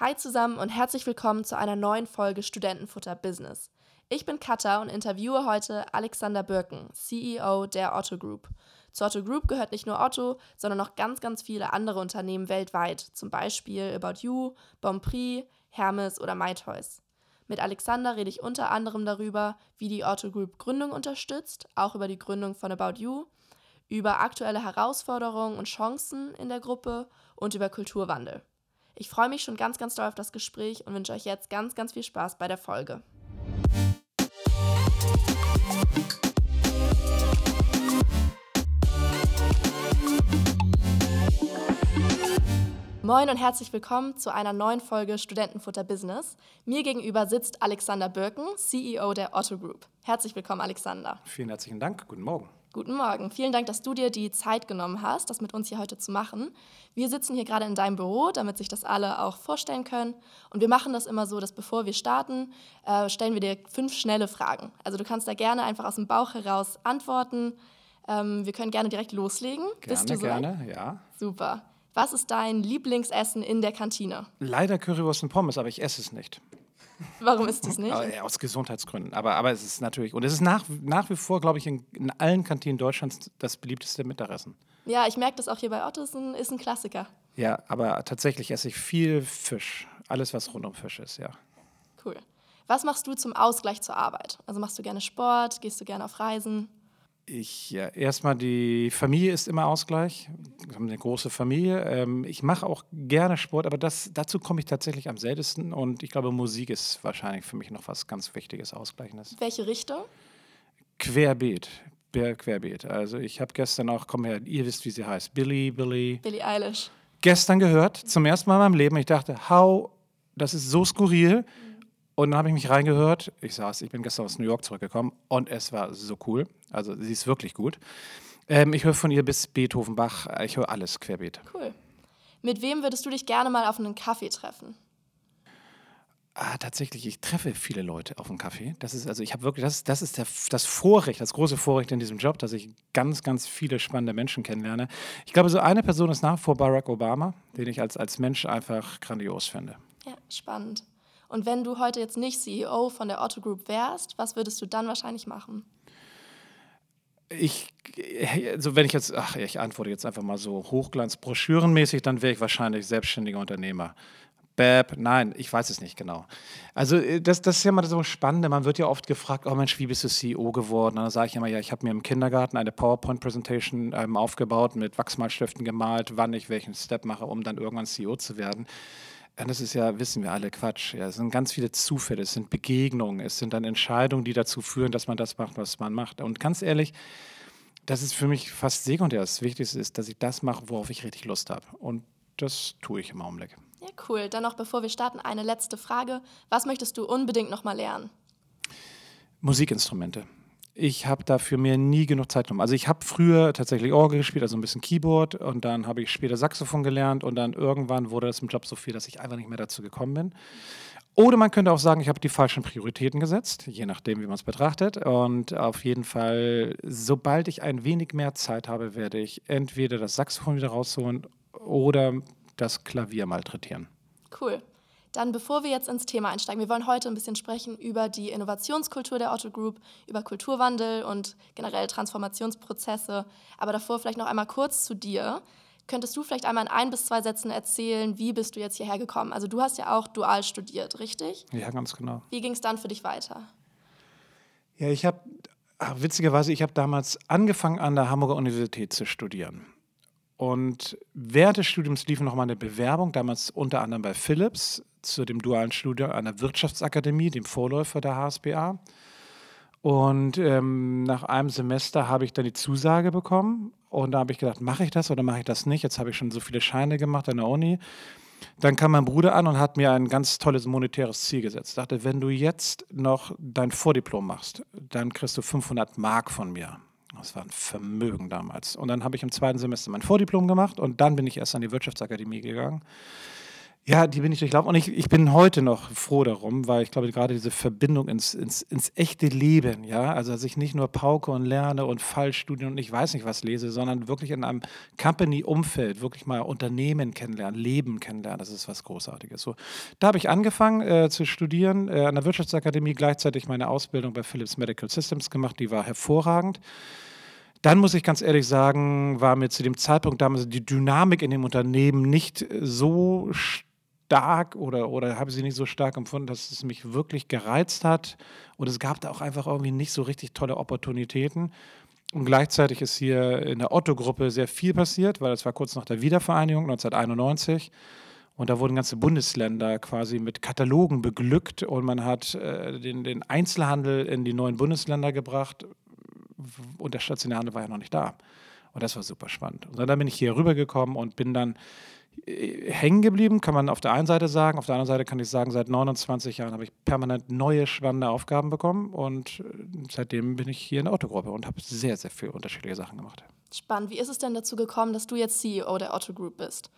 Hi zusammen und herzlich willkommen zu einer neuen Folge Studentenfutter Business. Ich bin Katha und interviewe heute Alexander Birken, CEO der Otto Group. Zur Otto Group gehört nicht nur Otto, sondern noch ganz, ganz viele andere Unternehmen weltweit, zum Beispiel About You, Bonprix, Hermes oder MyToys. Mit Alexander rede ich unter anderem darüber, wie die Otto Group Gründung unterstützt, auch über die Gründung von About You, über aktuelle Herausforderungen und Chancen in der Gruppe und über Kulturwandel. Ich freue mich schon ganz, ganz doll auf das Gespräch und wünsche euch jetzt ganz, ganz viel Spaß bei der Folge. Moin und herzlich willkommen zu einer neuen Folge Studentenfutter Business. Mir gegenüber sitzt Alexander Birken, CEO der Otto Group. Herzlich willkommen, Alexander. Vielen herzlichen Dank. Guten Morgen. Guten Morgen. Vielen Dank, dass du dir die Zeit genommen hast, das mit uns hier heute zu machen. Wir sitzen hier gerade in deinem Büro, damit sich das alle auch vorstellen können. Und wir machen das immer so, dass bevor wir starten, äh, stellen wir dir fünf schnelle Fragen. Also du kannst da gerne einfach aus dem Bauch heraus antworten. Ähm, wir können gerne direkt loslegen. Gerne, Bist du so gerne, ja. Super. Was ist dein Lieblingsessen in der Kantine? Leider Currywurst und Pommes, aber ich esse es nicht. Warum ist das nicht? Aus Gesundheitsgründen. Aber, aber es ist natürlich, und es ist nach, nach wie vor, glaube ich, in, in allen Kantinen Deutschlands das beliebteste Mittagessen. Ja, ich merke das auch hier bei Otto, ist ein, ist ein Klassiker. Ja, aber tatsächlich esse ich viel Fisch. Alles, was rund um Fisch ist, ja. Cool. Was machst du zum Ausgleich zur Arbeit? Also machst du gerne Sport? Gehst du gerne auf Reisen? Ich, ja, erstmal die Familie ist immer Ausgleich. Wir haben eine große Familie. Ähm, ich mache auch gerne Sport, aber das, dazu komme ich tatsächlich am seltensten. Und ich glaube, Musik ist wahrscheinlich für mich noch was ganz Wichtiges, Ausgleichendes. Welche Richtung? Querbeet. Querbeet. Also ich habe gestern auch, komm her, ihr wisst, wie sie heißt. Billy, Billy. Billy Eilish. Gestern gehört, zum ersten Mal in meinem Leben. Ich dachte, how, das ist so skurril. Mhm. Und dann habe ich mich reingehört. Ich saß, ich bin gestern aus New York zurückgekommen und es war so cool. Also sie ist wirklich gut. Ähm, ich höre von ihr bis Beethoven, Bach. Ich höre alles querbeet. Cool. Mit wem würdest du dich gerne mal auf einen Kaffee treffen? Ah, tatsächlich, ich treffe viele Leute auf einen Kaffee. Das ist also, ich habe wirklich, das, das ist der, das Vorrecht, das große Vorrecht in diesem Job, dass ich ganz, ganz viele spannende Menschen kennenlerne. Ich glaube, so eine Person ist nach vor Barack Obama, den ich als, als Mensch einfach grandios finde. Ja, spannend. Und wenn du heute jetzt nicht CEO von der Otto Group wärst, was würdest du dann wahrscheinlich machen? Ich, also wenn ich jetzt, ach, ich antworte jetzt einfach mal so hochglanzbroschürenmäßig, dann wäre ich wahrscheinlich selbstständiger Unternehmer. Bab, nein, ich weiß es nicht genau. Also äh, das, das ist ja mal so spannend. Man wird ja oft gefragt, oh Mensch, wie bist du CEO geworden? Und dann sage ich immer, ja, ich habe mir im Kindergarten eine PowerPoint-Präsentation ähm, aufgebaut, mit Wachsmalstiften gemalt, wann ich welchen Step mache, um dann irgendwann CEO zu werden. Ja, das ist ja, wissen wir alle, Quatsch. Ja, es sind ganz viele Zufälle, es sind Begegnungen, es sind dann Entscheidungen, die dazu führen, dass man das macht, was man macht. Und ganz ehrlich, das ist für mich fast sekundär. Das Wichtigste ist, dass ich das mache, worauf ich richtig Lust habe. Und das tue ich im Augenblick. Ja, cool. Dann noch, bevor wir starten, eine letzte Frage. Was möchtest du unbedingt noch mal lernen? Musikinstrumente ich habe dafür mir nie genug Zeit genommen. Also ich habe früher tatsächlich Orgel gespielt, also ein bisschen Keyboard und dann habe ich später Saxophon gelernt und dann irgendwann wurde das im Job so viel, dass ich einfach nicht mehr dazu gekommen bin. Oder man könnte auch sagen, ich habe die falschen Prioritäten gesetzt, je nachdem, wie man es betrachtet. Und auf jeden Fall, sobald ich ein wenig mehr Zeit habe, werde ich entweder das Saxophon wieder rausholen oder das Klavier malträtieren. Cool. Dann, bevor wir jetzt ins Thema einsteigen, wir wollen heute ein bisschen sprechen über die Innovationskultur der Otto Group, über Kulturwandel und generell Transformationsprozesse. Aber davor vielleicht noch einmal kurz zu dir. Könntest du vielleicht einmal in ein bis zwei Sätzen erzählen, wie bist du jetzt hierher gekommen? Also du hast ja auch dual studiert, richtig? Ja, ganz genau. Wie ging es dann für dich weiter? Ja, ich habe, witzigerweise, ich habe damals angefangen an der Hamburger Universität zu studieren. Und während des Studiums lief noch mal eine Bewerbung, damals unter anderem bei Philips, zu dem dualen Studium der Wirtschaftsakademie, dem Vorläufer der HSBA. Und ähm, nach einem Semester habe ich dann die Zusage bekommen. Und da habe ich gedacht, mache ich das oder mache ich das nicht? Jetzt habe ich schon so viele Scheine gemacht an der Uni. Dann kam mein Bruder an und hat mir ein ganz tolles monetäres Ziel gesetzt. Ich dachte, wenn du jetzt noch dein Vordiplom machst, dann kriegst du 500 Mark von mir. Das war ein Vermögen damals. Und dann habe ich im zweiten Semester mein Vordiplom gemacht und dann bin ich erst an die Wirtschaftsakademie gegangen. Ja, die bin ich durchlaufen und ich, ich bin heute noch froh darum, weil ich glaube, gerade diese Verbindung ins, ins, ins echte Leben, ja, also dass ich nicht nur pauke und lerne und Fallstudien und ich weiß nicht was lese, sondern wirklich in einem Company-Umfeld wirklich mal Unternehmen kennenlernen, Leben kennenlernen, das ist was Großartiges. So, da habe ich angefangen äh, zu studieren äh, an der Wirtschaftsakademie, gleichzeitig meine Ausbildung bei Philips Medical Systems gemacht, die war hervorragend. Dann muss ich ganz ehrlich sagen, war mir zu dem Zeitpunkt damals die Dynamik in dem Unternehmen nicht so stark oder, oder habe sie nicht so stark empfunden, dass es mich wirklich gereizt hat. Und es gab da auch einfach irgendwie nicht so richtig tolle Opportunitäten. Und gleichzeitig ist hier in der Otto-Gruppe sehr viel passiert, weil es war kurz nach der Wiedervereinigung 1991. Und da wurden ganze Bundesländer quasi mit Katalogen beglückt und man hat äh, den, den Einzelhandel in die neuen Bundesländer gebracht und der stationäre war ja noch nicht da. Und das war super spannend. Und dann bin ich hier rübergekommen und bin dann äh, hängen geblieben, kann man auf der einen Seite sagen. Auf der anderen Seite kann ich sagen, seit 29 Jahren habe ich permanent neue spannende Aufgaben bekommen und äh, seitdem bin ich hier in der Otto-Gruppe und habe sehr, sehr viele unterschiedliche Sachen gemacht. Spannend. Wie ist es denn dazu gekommen, dass du jetzt CEO der Otto Group bist?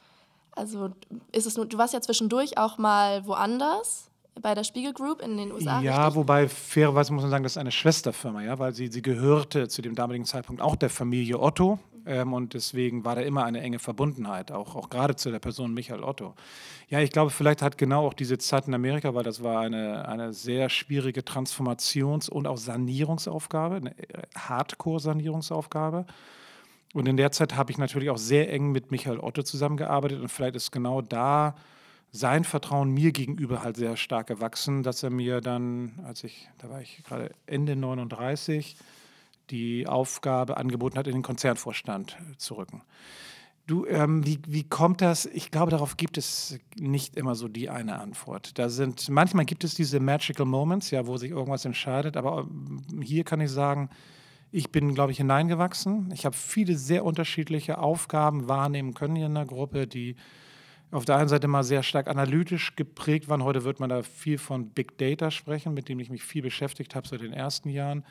Also ist es nur, du warst ja zwischendurch auch mal woanders bei der Spiegel Group in den USA. Ja, richtig? wobei fairerweise muss man sagen, das ist eine Schwesterfirma, ja, weil sie, sie gehörte zu dem damaligen Zeitpunkt auch der Familie Otto. Ähm, und deswegen war da immer eine enge Verbundenheit, auch, auch gerade zu der Person Michael Otto. Ja, ich glaube, vielleicht hat genau auch diese Zeit in Amerika, weil das war eine, eine sehr schwierige Transformations- und auch Sanierungsaufgabe, eine äh, Hardcore-Sanierungsaufgabe. Und in der Zeit habe ich natürlich auch sehr eng mit Michael Otto zusammengearbeitet und vielleicht ist genau da sein Vertrauen mir gegenüber halt sehr stark gewachsen, dass er mir dann, als ich, da war ich gerade Ende 39, die Aufgabe angeboten hat, in den Konzernvorstand zu rücken. Du, ähm, wie, wie kommt das? Ich glaube, darauf gibt es nicht immer so die eine Antwort. Da sind, manchmal gibt es diese Magical Moments, ja, wo sich irgendwas entscheidet, aber ähm, hier kann ich sagen, ich bin, glaube ich, hineingewachsen. Ich habe viele sehr unterschiedliche Aufgaben wahrnehmen können hier in der Gruppe, die auf der einen Seite mal sehr stark analytisch geprägt waren. Heute wird man da viel von Big Data sprechen, mit dem ich mich viel beschäftigt habe seit den ersten Jahren.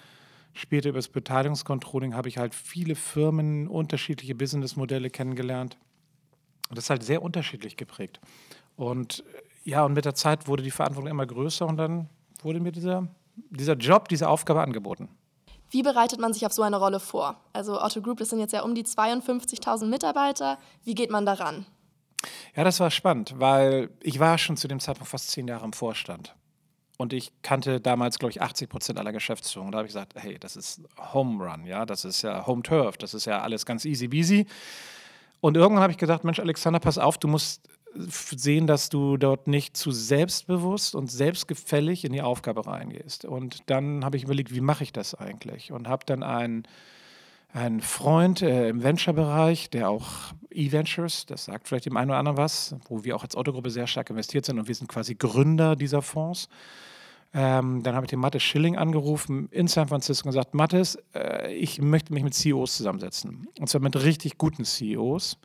Später über das Beteiligungscontrolling habe ich halt viele Firmen, unterschiedliche Businessmodelle kennengelernt. Das ist halt sehr unterschiedlich geprägt. Und äh, ja, und mit der Zeit wurde die Verantwortung immer größer und dann wurde mir dieser, dieser Job, diese Aufgabe angeboten. Wie bereitet man sich auf so eine Rolle vor? Also Otto Group, das sind jetzt ja um die 52.000 Mitarbeiter. Wie geht man daran? Ja, das war spannend, weil ich war schon zu dem Zeitpunkt fast zehn Jahre im Vorstand. Und ich kannte damals, glaube ich, 80 Prozent aller Geschäftsführung. Da habe ich gesagt, hey, das ist Home Run, ja, das ist ja Home Turf, das ist ja alles ganz easy beasy. Und irgendwann habe ich gedacht, Mensch, Alexander, pass auf, du musst sehen, dass du dort nicht zu selbstbewusst und selbstgefällig in die Aufgabe reingehst. Und dann habe ich überlegt, wie mache ich das eigentlich? Und habe dann einen ein Freund äh, im Venture-Bereich, der auch E-Ventures, das sagt vielleicht dem einen oder anderen was, wo wir auch als Autogruppe sehr stark investiert sind und wir sind quasi Gründer dieser Fonds. Ähm, dann habe ich den Mattes Schilling angerufen in San Francisco und gesagt, Mattes, äh, ich möchte mich mit CEOs zusammensetzen. Und zwar mit richtig guten CEOs.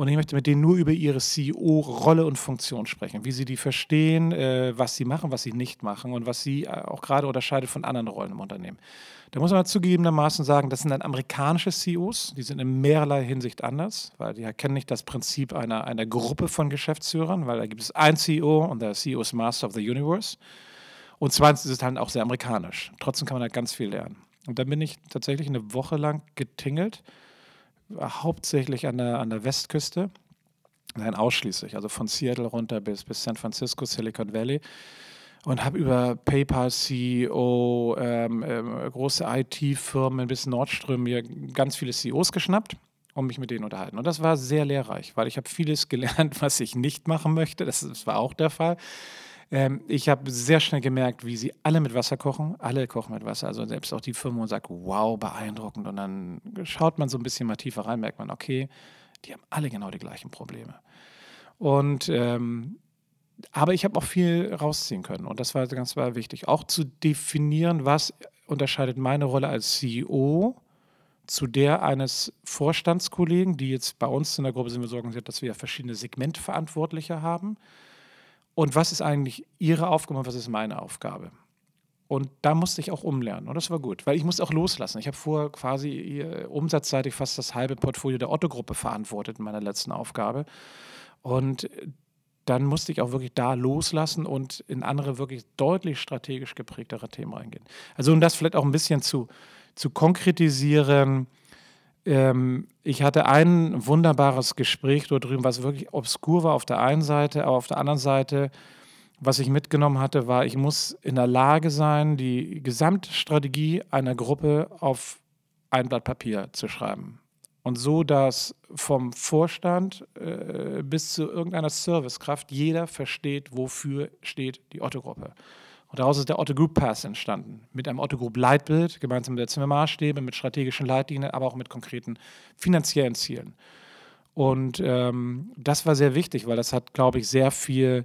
Und ich möchte mit denen nur über ihre CEO-Rolle und Funktion sprechen, wie sie die verstehen, äh, was sie machen, was sie nicht machen und was sie äh, auch gerade unterscheidet von anderen Rollen im Unternehmen. Da muss man zugegebenermaßen sagen, das sind dann amerikanische CEOs, die sind in mehrerlei Hinsicht anders, weil die erkennen nicht das Prinzip einer, einer Gruppe von Geschäftsführern, weil da gibt es ein CEO und der CEO ist Master of the Universe. Und zweitens ist es halt auch sehr amerikanisch. Trotzdem kann man da ganz viel lernen. Und dann bin ich tatsächlich eine Woche lang getingelt hauptsächlich an der, an der Westküste. Nein, ausschließlich, also von Seattle runter bis, bis San Francisco, Silicon Valley. Und habe über PayPal CEO, ähm, äh, große IT-Firmen bis Nordström mir ganz viele CEOs geschnappt und mich mit denen unterhalten. Und das war sehr lehrreich, weil ich habe vieles gelernt, was ich nicht machen möchte. Das, das war auch der Fall. Ähm, ich habe sehr schnell gemerkt, wie sie alle mit Wasser kochen. Alle kochen mit Wasser. Also selbst auch die Firma und sagt, wow, beeindruckend. Und dann schaut man so ein bisschen mal tiefer rein, merkt man, okay, die haben alle genau die gleichen Probleme. Und ähm, aber ich habe auch viel rausziehen können und das war ganz war wichtig. Auch zu definieren, was unterscheidet meine Rolle als CEO zu der eines Vorstandskollegen, die jetzt bei uns in der Gruppe sind wir so organisiert, dass wir verschiedene Segmentverantwortliche haben und was ist eigentlich Ihre Aufgabe und was ist meine Aufgabe? Und da musste ich auch umlernen und das war gut, weil ich musste auch loslassen. Ich habe vorher quasi umsatzseitig fast das halbe Portfolio der Otto-Gruppe verantwortet in meiner letzten Aufgabe. Und dann musste ich auch wirklich da loslassen und in andere wirklich deutlich strategisch geprägtere Themen reingehen. Also um das vielleicht auch ein bisschen zu, zu konkretisieren, ähm, ich hatte ein wunderbares Gespräch dort drüben, was wirklich obskur war auf der einen Seite, aber auf der anderen Seite, was ich mitgenommen hatte, war, ich muss in der Lage sein, die Gesamtstrategie einer Gruppe auf ein Blatt Papier zu schreiben. Und so, dass vom Vorstand äh, bis zu irgendeiner Servicekraft jeder versteht, wofür steht die Otto-Gruppe. Und daraus ist der Otto Group Pass entstanden. Mit einem Otto Group Leitbild, gemeinsam mit der Zimmermaßstäbe, mit strategischen Leitlinien, aber auch mit konkreten finanziellen Zielen. Und ähm, das war sehr wichtig, weil das hat, glaube ich, sehr viel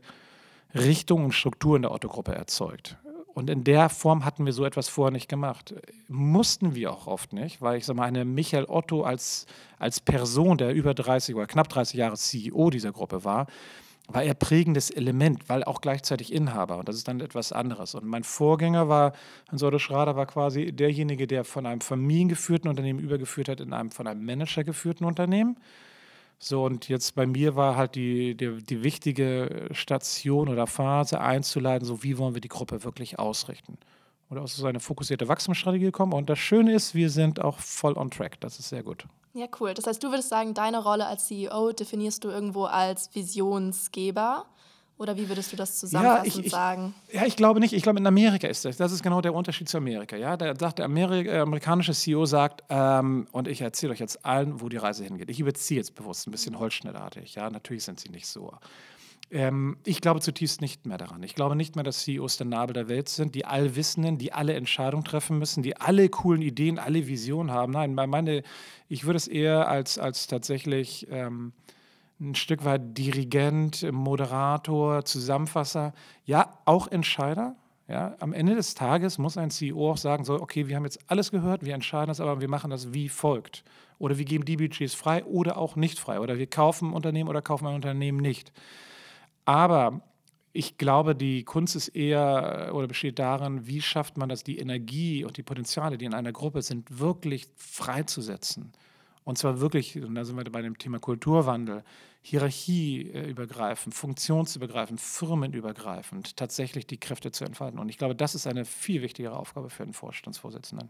Richtung und Struktur in der Otto-Gruppe erzeugt. Und in der Form hatten wir so etwas vorher nicht gemacht. Mussten wir auch oft nicht, weil ich sage mal, eine Michael Otto als, als Person, der über 30 oder knapp 30 Jahre CEO dieser Gruppe war, war er prägendes Element, weil auch gleichzeitig Inhaber. Und das ist dann etwas anderes. Und mein Vorgänger war, Hans-Otto Schrader war quasi derjenige, der von einem familiengeführten Unternehmen übergeführt hat in einem von einem Manager geführten Unternehmen. So, und jetzt bei mir war halt die, die, die wichtige Station oder Phase einzuleiten, so wie wollen wir die Gruppe wirklich ausrichten. Oder aus so eine fokussierte Wachstumsstrategie gekommen. Und das Schöne ist, wir sind auch voll on track. Das ist sehr gut. Ja, cool. Das heißt, du würdest sagen, deine Rolle als CEO definierst du irgendwo als Visionsgeber? Oder wie würdest du das zusammenfassend ja, ich, ich, sagen? Ja, ich glaube nicht. Ich glaube, in Amerika ist das. Das ist genau der Unterschied zu Amerika. Ja, der, sagt, der Ameri äh, amerikanische CEO sagt, ähm, und ich erzähle euch jetzt allen, wo die Reise hingeht. Ich überziehe jetzt bewusst ein bisschen holzschnittartig. Ja, natürlich sind sie nicht so. Ähm, ich glaube zutiefst nicht mehr daran. Ich glaube nicht mehr, dass CEOs der Nabel der Welt sind, die Allwissenden, die alle Entscheidungen treffen müssen, die alle coolen Ideen, alle Visionen haben. Nein, meine, ich würde es eher als, als tatsächlich ähm, ein Stück weit Dirigent, Moderator, Zusammenfasser, ja, auch Entscheider. Ja, am Ende des Tages muss ein CEO auch sagen, so, okay, wir haben jetzt alles gehört, wir entscheiden das, aber wir machen das wie folgt. Oder wir geben die Budgets frei oder auch nicht frei. Oder wir kaufen ein Unternehmen oder kaufen ein Unternehmen nicht. Aber ich glaube, die Kunst ist eher oder besteht darin, wie schafft man das, die Energie und die Potenziale, die in einer Gruppe sind, wirklich freizusetzen. Und zwar wirklich, und da sind wir bei dem Thema Kulturwandel, hierarchieübergreifend, funktionsübergreifend, firmenübergreifend, tatsächlich die Kräfte zu entfalten. Und ich glaube, das ist eine viel wichtigere Aufgabe für einen Vorstandsvorsitzenden.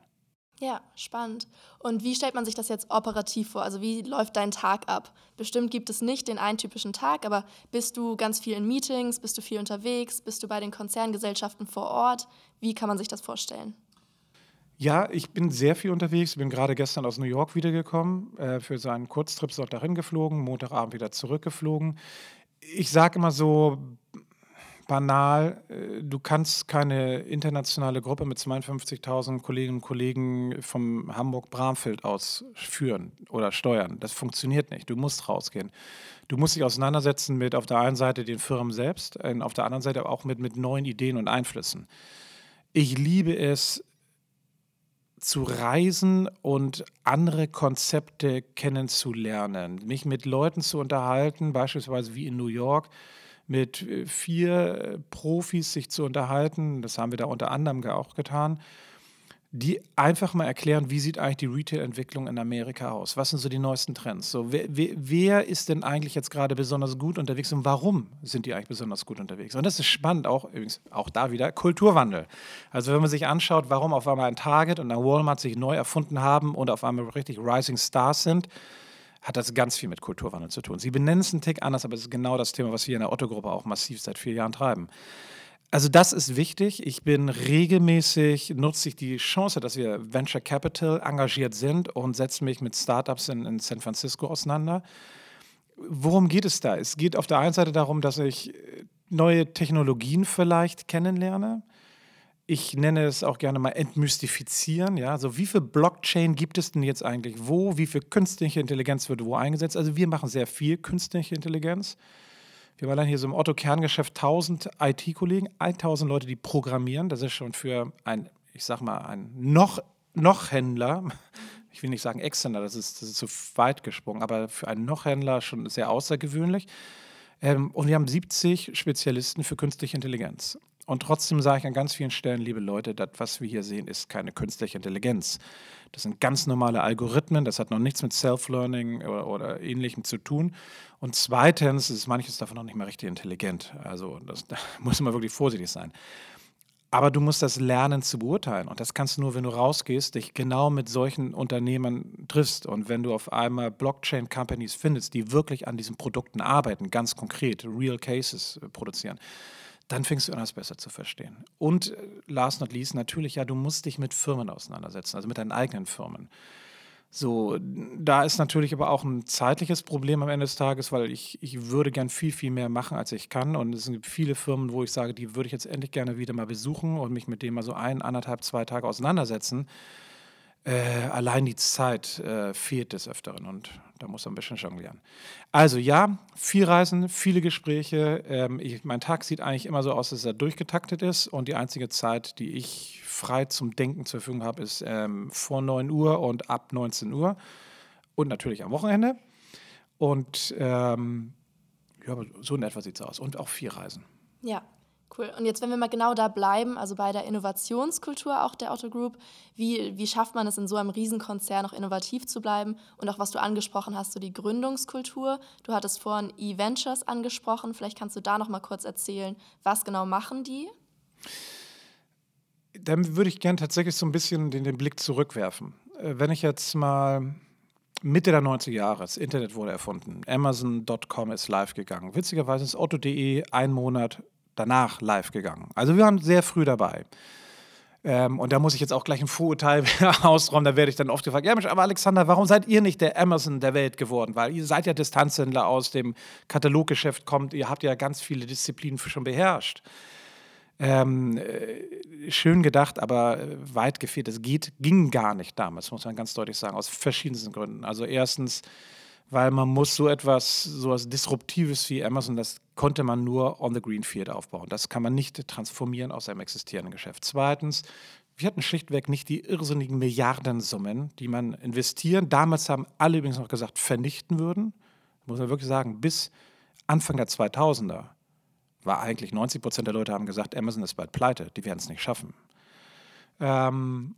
Ja, spannend. Und wie stellt man sich das jetzt operativ vor? Also wie läuft dein Tag ab? Bestimmt gibt es nicht den einen typischen Tag, aber bist du ganz viel in Meetings, bist du viel unterwegs, bist du bei den Konzerngesellschaften vor Ort? Wie kann man sich das vorstellen? Ja, ich bin sehr viel unterwegs. Ich bin gerade gestern aus New York wiedergekommen, äh, für seinen Kurztrip dort dahin geflogen, Montagabend wieder zurückgeflogen. Ich sage immer so, banal, äh, du kannst keine internationale Gruppe mit 52.000 Kolleginnen und Kollegen vom Hamburg-Bramfeld aus führen oder steuern. Das funktioniert nicht. Du musst rausgehen. Du musst dich auseinandersetzen mit auf der einen Seite den Firmen selbst, auf der anderen Seite aber auch mit, mit neuen Ideen und Einflüssen. Ich liebe es, zu reisen und andere Konzepte kennenzulernen, mich mit Leuten zu unterhalten, beispielsweise wie in New York, mit äh, vier äh, Profis sich zu unterhalten, das haben wir da unter anderem auch getan, die einfach mal erklären, wie sieht eigentlich die Retail-Entwicklung in Amerika aus? Was sind so die neuesten Trends? So, wer, wer, ist denn eigentlich jetzt gerade besonders gut unterwegs und warum sind die eigentlich besonders gut unterwegs? Und das ist spannend, auch übrigens auch da wieder Kulturwandel. Also wenn man sich anschaut, warum auf einmal ein Target und ein Walmart sich neu erfunden haben und auf einmal richtig Rising Stars sind, hat das ganz viel mit Kulturwandel zu tun. Sie benennen es einen Tick anders, aber es ist genau das Thema, was wir in der Otto-Gruppe auch massiv seit vier Jahren treiben. Also das ist wichtig. Ich bin regelmäßig, nutze ich die Chance, dass wir Venture Capital engagiert sind und setze mich mit Startups in, in San Francisco auseinander. Worum geht es da? Es geht auf der einen Seite darum, dass ich neue Technologien vielleicht kennenlerne ich nenne es auch gerne mal entmystifizieren. Ja? Also wie viel Blockchain gibt es denn jetzt eigentlich wo? Wie viel künstliche Intelligenz wird wo eingesetzt? Also wir machen sehr viel künstliche Intelligenz. Wir haben allein hier so im Otto-Kerngeschäft 1000 IT-Kollegen, 1000 Leute, die programmieren. Das ist schon für ein, ich sag mal, ein noch, noch Händler, ich will nicht sagen Exzender, das ist, das ist zu weit gesprungen, aber für einen noch Händler schon sehr außergewöhnlich. Ähm, und wir haben 70 Spezialisten für künstliche Intelligenz. Und trotzdem sage ich an ganz vielen Stellen, liebe Leute, das, was wir hier sehen, ist keine künstliche Intelligenz. Das sind ganz normale Algorithmen, das hat noch nichts mit Self-Learning oder, oder, ähnlichem zu tun. Und zweitens ist manches davon noch nicht mal richtig intelligent. Also das, da muss man wirklich vorsichtig sein. Aber du musst das lernen zu beurteilen. Und das kannst du nur, wenn du rausgehst, dich genau mit solchen Unternehmen triffst. Und wenn du auf einmal Blockchain-Companies findest, die wirklich an diesen Produkten arbeiten, ganz konkret, Real Cases äh, produzieren, dann fängst du an, das besser zu verstehen. Und äh, last not least, natürlich, ja, du musst dich mit Firmen auseinandersetzen, also mit deinen eigenen Firmen. So, da ist natürlich aber auch ein zeitliches Problem am Ende des Tages, weil ich, ich würde gern viel, viel mehr machen, als ich kann. Und es gibt viele Firmen, wo ich sage, die würde ich jetzt endlich gerne wieder mal besuchen und mich mit denen mal so ein, anderthalb, zwei Tage auseinandersetzen. Äh, allein die Zeit äh, fehlt des Öfteren und da muss man ein bisschen jonglieren. Also ja, viel Reisen, viele Gespräche. Ähm, ich, mein Tag sieht eigentlich immer so aus, dass er durchgetaktet ist und die einzige Zeit, die ich frei zum Denken zur Verfügung habe, ist ähm, vor 9 Uhr und ab 19 Uhr und natürlich am Wochenende. Und ähm, ja, so in etwa sieht es aus und auch viel Reisen. Ja, Cool. Und jetzt, wenn wir mal genau da bleiben, also bei der Innovationskultur auch der Otto Group, wie, wie schafft man es in so einem Riesenkonzern noch innovativ zu bleiben? Und auch was du angesprochen hast, so die Gründungskultur. Du hattest vorhin E-Ventures angesprochen. Vielleicht kannst du da noch mal kurz erzählen, was genau machen die? Dann würde ich gerne tatsächlich so ein bisschen den, den Blick zurückwerfen. Äh, wenn ich jetzt mal Mitte der 90er Jahre, das Internet wurde erfunden, Amazon.com ist live gegangen. Witzigerweise ist Otto.de ein Monat danach live gegangen. Also wir waren sehr früh dabei. Ähm, und da muss ich jetzt auch gleich ein Vorurteil ausräumen. Da werde ich dann oft gefragt: Ja, Mensch, aber Alexander, warum seid ihr nicht der Amazon der Welt geworden? Weil ihr seid ja Distanzhändler aus dem Kataloggeschäft, kommt, ihr habt ja ganz viele Disziplinen schon beherrscht. Ähm, äh, schön gedacht, aber weit gefehlt. Es geht, ging gar nicht damals, muss man ganz deutlich sagen, aus verschiedensten Gründen. Also erstens weil man muss so etwas, so etwas Disruptives wie Amazon, das konnte man nur on the green field aufbauen. Das kann man nicht transformieren aus einem existierenden Geschäft. Zweitens, wir hatten schlichtweg nicht die irrsinnigen Milliardensummen, die man investieren. Damals haben alle übrigens noch gesagt, vernichten würden. Muss man wirklich sagen, bis Anfang der 2000er war eigentlich 90 Prozent der Leute haben gesagt, Amazon ist bald pleite, die werden es nicht schaffen. Ähm,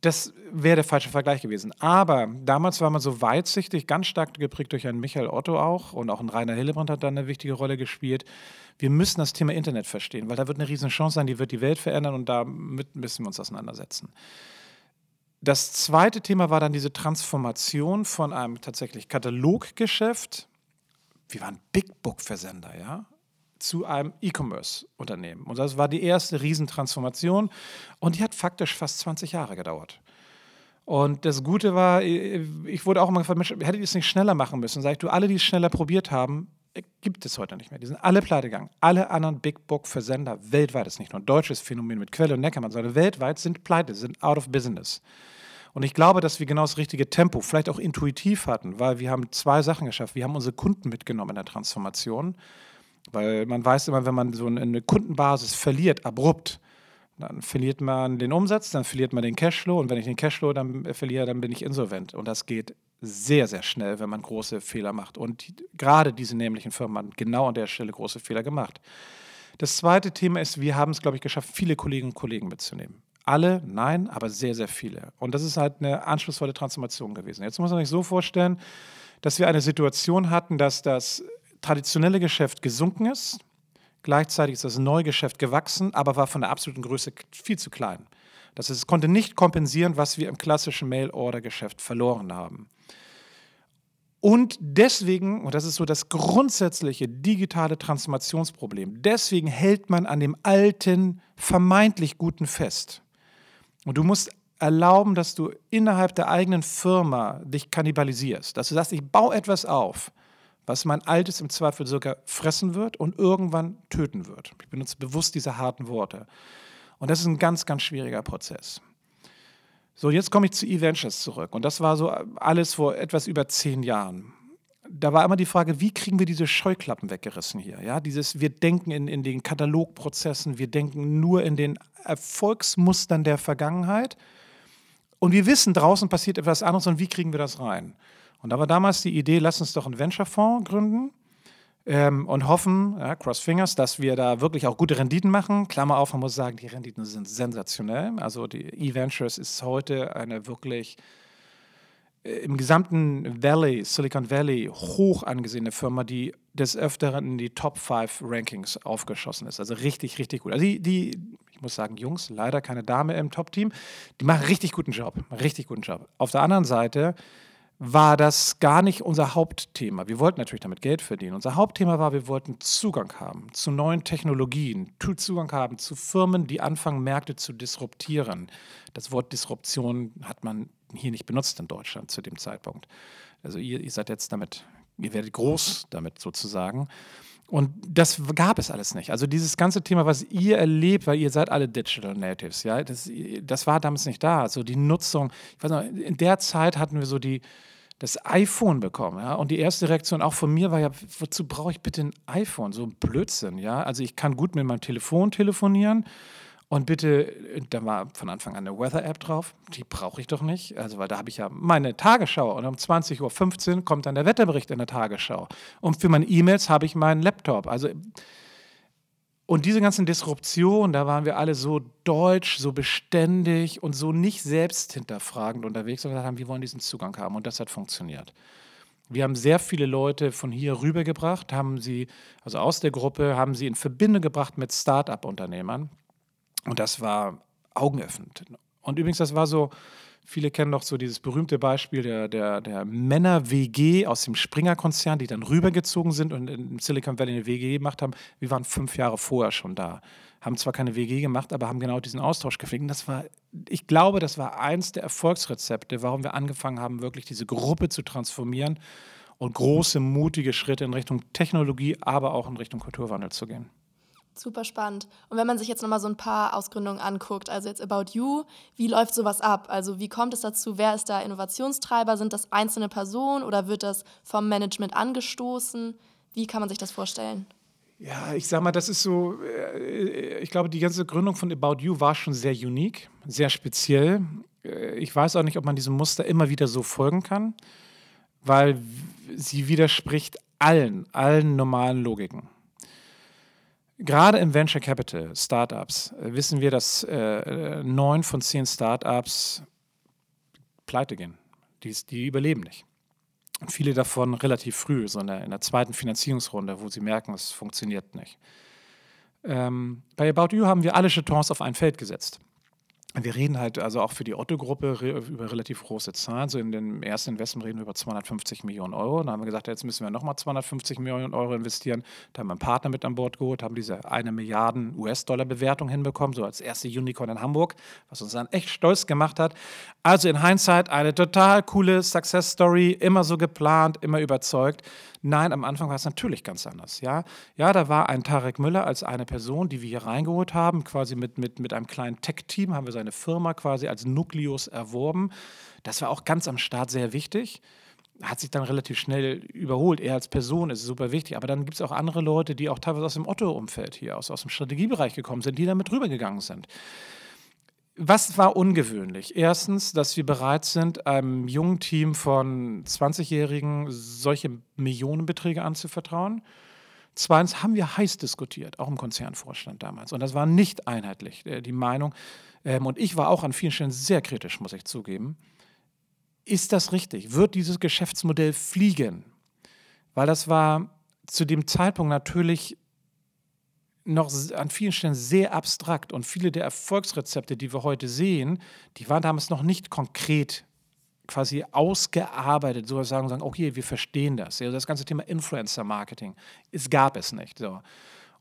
das wäre der falsche Vergleich gewesen. Aber damals war man so weitsichtig, ganz stark geprägt durch einen Michael Otto auch und auch ein Rainer Hillebrand hat da eine wichtige Rolle gespielt. Wir müssen das Thema Internet verstehen, weil da wird eine riesen Chance sein, die wird die Welt verändern und damit müssen wir uns auseinandersetzen. Das zweite Thema war dann diese Transformation von einem tatsächlich Kataloggeschäft. Wir waren Big Book Versender, ja, zu einem E-Commerce-Unternehmen. Und das war die erste Riesentransformation und die hat faktisch fast 20 Jahre gedauert. Und das Gute war, ich wurde auch immer gefragt, hättet ihr es nicht schneller machen müssen? Sag ich, du, alle, die es schneller probiert haben, gibt es heute nicht mehr. Die sind alle pleite gegangen. Alle anderen Big Book Versender weltweit, das ist nicht nur ein deutsches Phänomen mit Quelle und Neckermann, sondern weltweit sind pleite, sind out of business. Und ich glaube, dass wir genau das richtige Tempo, vielleicht auch intuitiv hatten, weil wir haben zwei Sachen geschafft. Wir haben unsere Kunden mitgenommen in der Transformation. Weil man weiß immer, wenn man so eine Kundenbasis verliert, abrupt, dann verliert man den Umsatz, dann verliert man den Cashflow und wenn ich den Cashflow dann verliere, dann bin ich insolvent. Und das geht sehr, sehr schnell, wenn man große Fehler macht. Und gerade diese nämlichen Firmen haben genau an der Stelle große Fehler gemacht. Das zweite Thema ist, wir haben es, glaube ich, geschafft, viele Kolleginnen und Kollegen mitzunehmen. Alle, nein, aber sehr, sehr viele. Und das ist halt eine anspruchsvolle Transformation gewesen. Jetzt muss man sich so vorstellen, dass wir eine Situation hatten, dass das traditionelle Geschäft gesunken ist. Gleichzeitig ist das neue Geschäft gewachsen, aber war von der absoluten Größe viel zu klein. Das heißt, es konnte nicht kompensieren, was wir im klassischen Mail-Order-Geschäft verloren haben. Und deswegen, und das ist so das grundsätzliche digitale Transformationsproblem, deswegen hält man an dem alten, vermeintlich Guten fest. Und du musst erlauben, dass du innerhalb der eigenen Firma dich kannibalisierst. Dass du sagst, ich baue etwas auf, was mein Altes im Zweifel sogar fressen wird und irgendwann töten wird. Ich benutze bewusst diese harten Worte. Und das ist ein ganz, ganz schwieriger Prozess. So, jetzt komme ich zu E-Ventures zurück. Und das war so alles vor etwas über zehn Jahren. Da war immer die Frage, wie kriegen wir diese Scheuklappen weggerissen hier? Ja, dieses, wir denken in, in den Katalogprozessen, wir denken nur in den Erfolgsmustern der Vergangenheit. Und wir wissen, draußen passiert etwas anderes und wie kriegen wir das rein? Und da war damals die Idee, lass uns doch einen Venture-Fonds gründen. ähm, und hoffen, ja, cross fingers, dass wir da wirklich auch gute Renditen machen. Klammer auf, man muss sagen, die Renditen sind sensationell. Also die E-Ventures ist heute eine wirklich äh, im gesamten Valley, Silicon Valley, hoch angesehene Firma, die des Öfteren in die Top 5 Rankings aufgeschossen ist. Also richtig, richtig gut. Also die, die, ich muss sagen, Jungs, leider keine Dame im Top-Team, die machen richtig guten Job. Richtig guten Job. Auf der anderen Seite war das gar nicht unser Hauptthema. Wir wollten natürlich damit Geld verdienen. Unser Hauptthema war, wir wollten Zugang haben zu neuen Technologien, Zugang haben zu Firmen, die anfangen, Märkte zu disruptieren. Das Wort Disruption hat man hier nicht benutzt in Deutschland zu dem Zeitpunkt. Also ihr, ihr seid jetzt damit, ihr werdet groß damit sozusagen. Und das gab es alles nicht. Also dieses ganze Thema, was ihr erlebt, weil ihr seid alle Digital Natives, ja, das, das war damals nicht da. Also die Nutzung, ich weiß noch, in der Zeit hatten wir so die, das iPhone bekommen. Ja? Und die erste Reaktion auch von mir war ja, wozu brauche ich bitte ein iPhone? So ein Blödsinn, ja. Also ich kann gut mit meinem Telefon telefonieren. Und bitte, da war von Anfang an eine Weather-App drauf. Die brauche ich doch nicht. Also, weil da habe ich ja meine Tagesschau. Und um 20.15 Uhr kommt dann der Wetterbericht in der Tagesschau. Und für meine E-Mails habe ich meinen Laptop. Also, und diese ganzen Disruptionen, da waren wir alle so deutsch, so beständig und so nicht selbst hinterfragend unterwegs, sondern haben, wir wollen diesen Zugang haben. Und das hat funktioniert. Wir haben sehr viele Leute von hier rübergebracht, haben sie, also aus der Gruppe, haben sie in Verbindung gebracht mit Start-up-Unternehmern. Und das war augenöffnend. Und übrigens, das war so, Viele kennen doch so dieses berühmte Beispiel der, der, der Männer-WG aus dem Springer-Konzern, die dann rübergezogen sind und in Silicon Valley eine WG gemacht haben. Wir waren fünf Jahre vorher schon da. Haben zwar keine WG gemacht, aber haben genau diesen Austausch. Und das war, ich glaube, das war eins der Erfolgsrezepte, warum wir angefangen haben, wirklich diese Gruppe zu transformieren und große, mutige Schritte in Richtung Technologie, aber auch in Richtung Kulturwandel zu gehen. Super spannend. Und wenn man sich jetzt nochmal so ein paar Ausgründungen anguckt, also jetzt About You, wie läuft sowas ab? Also wie kommt es dazu? Wer ist da Innovationstreiber? Sind das einzelne Personen oder wird das vom Management angestoßen? Wie kann man sich das vorstellen? Ja, ich sag mal, das ist so, äh, ich glaube, die ganze Gründung von About You war schon sehr unique, sehr speziell. Äh, ich weiß auch nicht, ob man diesem Muster immer wieder so folgen kann, weil sie widerspricht allen, allen normalen Logiken. Gerade im Venture Capital, Startups, äh, wissen wir, dass äh, neun von zehn Startups pleite gehen. Die, die überleben nicht. Und viele davon relativ früh, so in der, in der zweiten Finanzierungsrunde, wo sie merken, es funktioniert nicht. Ähm, bei About You haben wir alle Chatons auf ein Feld gesetzt. Wir reden halt also auch für die Otto-Gruppe über relativ große Zahlen. So in dem ersten Investment reden wir über 250 Millionen Euro. Da haben wir gesagt, jetzt müssen wir nochmal 250 Millionen Euro investieren. Da haben wir einen Partner mit an Bord geholt, haben diese eine Milliarden US-Dollar-Bewertung hinbekommen, so als erste Unicorn in Hamburg, was uns dann echt stolz gemacht hat. Also in Hindsight eine total coole Success-Story, immer so geplant, immer überzeugt. Nein, am Anfang war es natürlich ganz anders. Ja, ja da war ein Tarek Müller als eine Person, die wir hier reingeholt haben, quasi mit, mit, mit einem kleinen Tech-Team haben wir seine Firma quasi als Nukleus erworben. Das war auch ganz am Start sehr wichtig hat sich dann relativ schnell überholt. Er als Person ist super wichtig. Aber dann gibt es auch andere Leute, die auch teilweise aus dem Otto-Umfeld hier, aus, aus dem Strategiebereich gekommen sind, die damit rübergegangen sind was war ungewöhnlich? Erstens, dass wir bereit sind, einem jungen Team von 20-Jährigen solche Millionenbeträge anzuvertrauen. Zweitens haben wir heiß diskutiert, auch im Konzernvorstand damals. Und das war nicht einheitlich, äh, die Meinung. Ähm, und ich war auch an vielen Stellen sehr kritisch, muss ich zugeben. Ist das richtig? Wird dieses Geschäftsmodell fliegen? Weil das war zu dem Zeitpunkt natürlich noch an vielen Stellen sehr abstrakt und viele der Erfolgsrezepte, die wir heute sehen, die waren damals noch nicht konkret quasi ausgearbeitet, so sagen, sagen, okay, wir verstehen das. Also das ganze Thema Influencer-Marketing, es gab es nicht. So.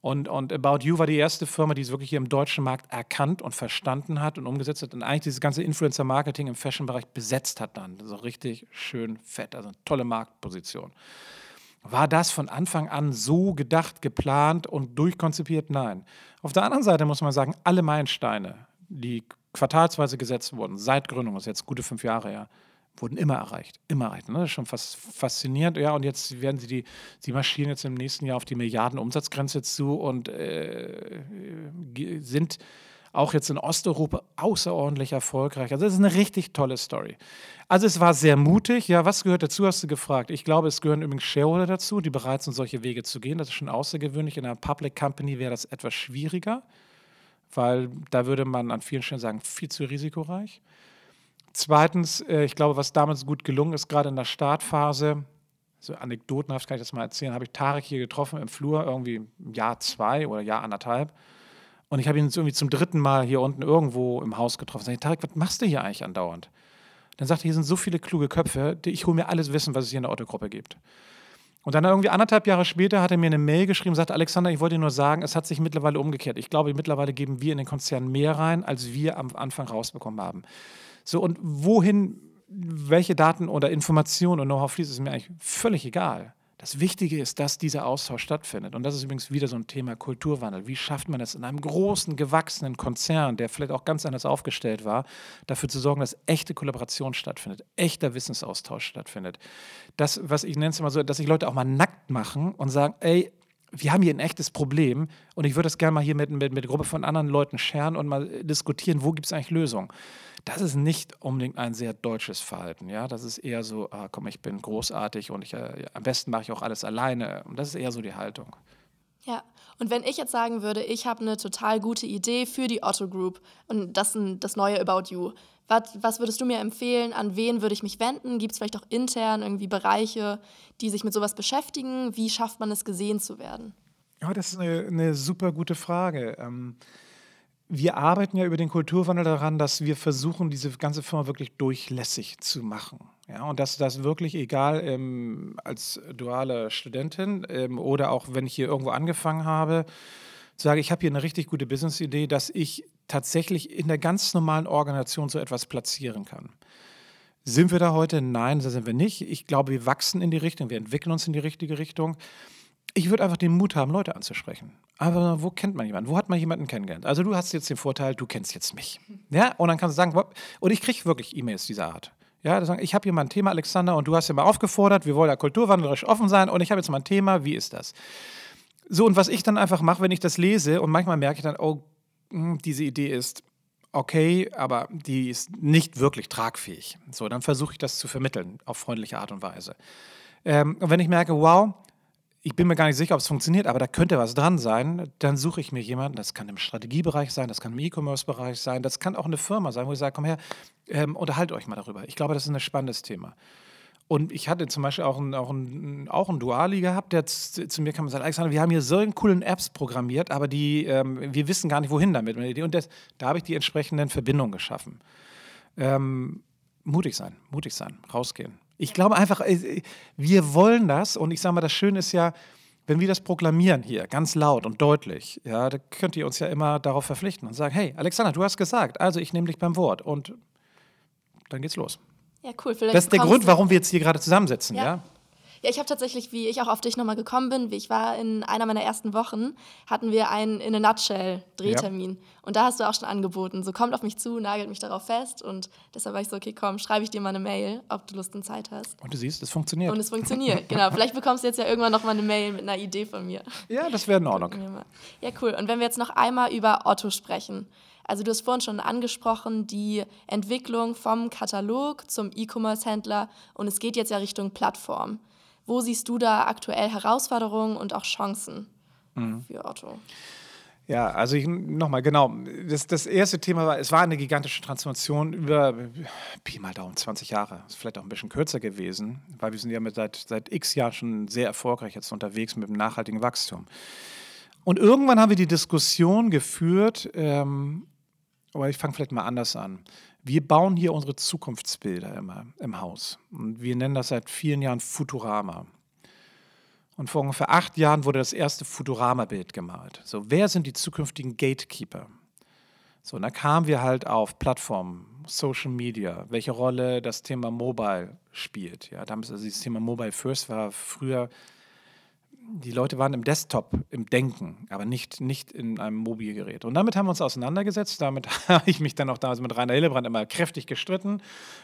Und, und About You war die erste Firma, die es wirklich hier im deutschen Markt erkannt und verstanden hat und umgesetzt hat und eigentlich dieses ganze Influencer-Marketing im Fashion-Bereich besetzt hat dann. So richtig schön fett, also eine tolle Marktposition. War das von Anfang an so gedacht, geplant und durchkonzipiert? Nein. Auf der anderen Seite muss man sagen, alle Meilensteine, die quartalsweise gesetzt wurden, seit Gründung, das ist jetzt gute fünf Jahre her, wurden immer erreicht. Immer erreicht. Ne? Das ist schon fast faszinierend. Ja, und jetzt werden sie die, sie marschieren jetzt im nächsten Jahr auf die Milliarden Umsatzgrenze zu und äh, sind auch jetzt in Osteuropa außerordentlich erfolgreich. Also das ist eine richtig tolle Story. Also es war sehr mutig. Ja, was gehört dazu, hast du gefragt. Ich glaube, es gehören übrigens Shareholder dazu, die bereit sind, solche Wege zu gehen. Das ist schon außergewöhnlich. In einer Public Company wäre das etwas schwieriger, weil da würde man an vielen Stellen sagen, viel zu risikoreich. Zweitens, äh, ich glaube, was damals gut gelungen ist, gerade in der Startphase, so anekdotenhaft kann ich das mal erzählen, habe ich Tarek hier getroffen im Flur, irgendwie im Jahr zwei oder Jahr anderthalb. Und ich habe ihn jetzt irgendwie zum dritten Mal hier unten irgendwo im Haus getroffen. Sag ich, Tarek, was machst du hier eigentlich andauernd? Dann sagte er, hier sind so viele kluge Köpfe, ich hole mir alles Wissen, was es hier in der Otto-Gruppe gibt. Und dann irgendwie anderthalb Jahre später hat er mir eine Mail geschrieben sagte, Alexander, ich wollte dir nur sagen, es hat sich mittlerweile umgekehrt. Ich glaube, mittlerweile geben wir in den Konzern mehr rein, als wir am Anfang rausbekommen haben. So, und wohin, welche Daten oder Informationen und Know-how fließt, ist mir eigentlich völlig egal. Das Wichtige ist, dass dieser Austausch stattfindet. Und das ist übrigens wieder so ein Thema Kulturwandel. Wie schafft man es in einem großen, gewachsenen Konzern, der vielleicht auch ganz anders aufgestellt war, dafür zu sorgen, dass echte Kollaboration stattfindet, echter Wissensaustausch stattfindet. Das, was ich nenne es immer so, dass sich Leute auch mal nackt machen und sagen, ey, wir haben hier ein echtes Problem und ich würde das gerne mal hier mit, mit, mit einer Gruppe von anderen Leuten scheren und mal diskutieren, wo gibt es eigentlich Lösungen. Das ist nicht unbedingt ein sehr deutsches Verhalten. Ja? Das ist eher so, ah, komm, ich bin großartig und ich, äh, am besten mache ich auch alles alleine. Und das ist eher so die Haltung. Ja, und wenn ich jetzt sagen würde, ich habe eine total gute Idee für die Otto Group und das, das neue About You, was, was würdest du mir empfehlen? An wen würde ich mich wenden? Gibt es vielleicht auch intern irgendwie Bereiche, die sich mit sowas beschäftigen? Wie schafft man es, gesehen zu werden? Ja, das ist eine, eine super gute Frage. Ähm, wir arbeiten ja über den Kulturwandel daran, dass wir versuchen, diese ganze Firma wirklich durchlässig zu machen. Ja, und dass das wirklich egal ähm, als duale Studentin ähm, oder auch wenn ich hier irgendwo angefangen habe, sage, ich habe hier eine richtig gute Business-Idee, dass ich tatsächlich in der ganz normalen Organisation so etwas platzieren kann. Sind wir da heute? Nein, da sind wir nicht. Ich glaube, wir wachsen in die Richtung, wir entwickeln uns in die richtige Richtung ich würde einfach den Mut haben, Leute anzusprechen. Aber wo kennt man jemanden? Wo hat man jemanden kennengelernt? Also du hast jetzt den Vorteil, du kennst jetzt mich. Ja, und dann kannst du sagen, und ich kriege wirklich E-Mails dieser Art. Ja, sagen, ich habe hier mal ein Thema, Alexander, und du hast ja mal aufgefordert, wir wollen ja kulturwandlerisch offen sein, und ich habe jetzt mal ein Thema, wie ist das? So, und was ich dann einfach mache, wenn ich das lese, und manchmal merke ich dann, oh, diese Idee ist okay, aber die ist nicht wirklich tragfähig. So, dann versuche ich das zu vermitteln auf freundliche Art und Weise. Ähm, und wenn ich merke, wow, ich bin mir gar nicht sicher, ob es funktioniert, aber da könnte was dran sein. Dann suche ich mir jemanden, das kann im Strategiebereich sein, das kann im E-Commerce-Bereich sein, das kann auch eine Firma sein, wo ich sage, komm her, ähm, unterhaltet euch mal darüber. Ich glaube, das ist ein spannendes Thema. Und ich hatte zum Beispiel auch einen, auch einen, auch einen Duali gehabt, der zu, zu mir kam und sagte, Alexander, wir haben hier so coolen Apps programmiert, aber die, ähm, wir wissen gar nicht, wohin damit. Und das, da habe ich die entsprechenden Verbindungen geschaffen. Ähm, mutig sein, mutig sein, rausgehen. Ich glaube einfach, äh, wir wollen das und ich sage mal, das Schöne ist ja, wenn wir das proklamieren hier, ganz laut und deutlich, ja, da könnt ihr uns ja immer darauf verpflichten und sagen, hey, Alexander, du hast gesagt, also ich nehme dich beim Wort und dann geht's los. Ja, cool. Vielleicht das ist der Grund, warum wir jetzt hier gerade zusammensitzen, ja? ja? Ja, ich habe tatsächlich, wie ich auch auf dich nochmal gekommen bin, wie ich war in einer meiner ersten Wochen, hatten wir einen in a nutshell Drehtermin. Ja. Und da hast du auch schon angeboten, so kommt auf mich zu, nagelt mich darauf fest. Und deshalb war ich so, okay, komm, schreibe ich dir mal eine Mail, ob du Lust und Zeit hast. Und du siehst, es funktioniert. Und es funktioniert, genau. Vielleicht bekommst du jetzt ja irgendwann nochmal eine Mail mit einer Idee von mir. Ja, das wäre in Ordnung. Ja, cool. Und wenn wir jetzt noch einmal über Otto sprechen. Also du hast vorhin schon angesprochen, die Entwicklung vom Katalog zum E-Commerce-Händler und es geht jetzt ja Richtung Plattform. Wo siehst du da aktuell Herausforderungen und auch Chancen mhm. für Otto? Ja, also nochmal, genau. Das, das erste Thema war, es war eine gigantische Transformation über Pi mal Daumen, 20 Jahre. Ist vielleicht auch ein bisschen kürzer gewesen, weil wir sind ja mit seit, seit x Jahren schon sehr erfolgreich jetzt unterwegs mit dem nachhaltigen Wachstum. Und irgendwann haben wir die Diskussion geführt, ähm, aber ich fange vielleicht mal anders an. Wir bauen hier unsere Zukunftsbilder immer im Haus. Und wir nennen das seit vielen Jahren Futurama. Und vor ungefähr acht Jahren wurde das erste Futurama-Bild gemalt. So, wer sind die zukünftigen Gatekeeper? So, und da kamen wir halt auf Plattformen, Social Media, welche Rolle das Thema Mobile spielt. Ja, damals, also dieses Thema Mobile First war früher die Leute waren im Desktop, im Denken, aber nicht, nicht in einem Mobilgerät. Und damit haben wir uns auseinandergesetzt. Damit habe ich mich dann auch damals mit Rainer Hillebrand immer kräftig gestritten.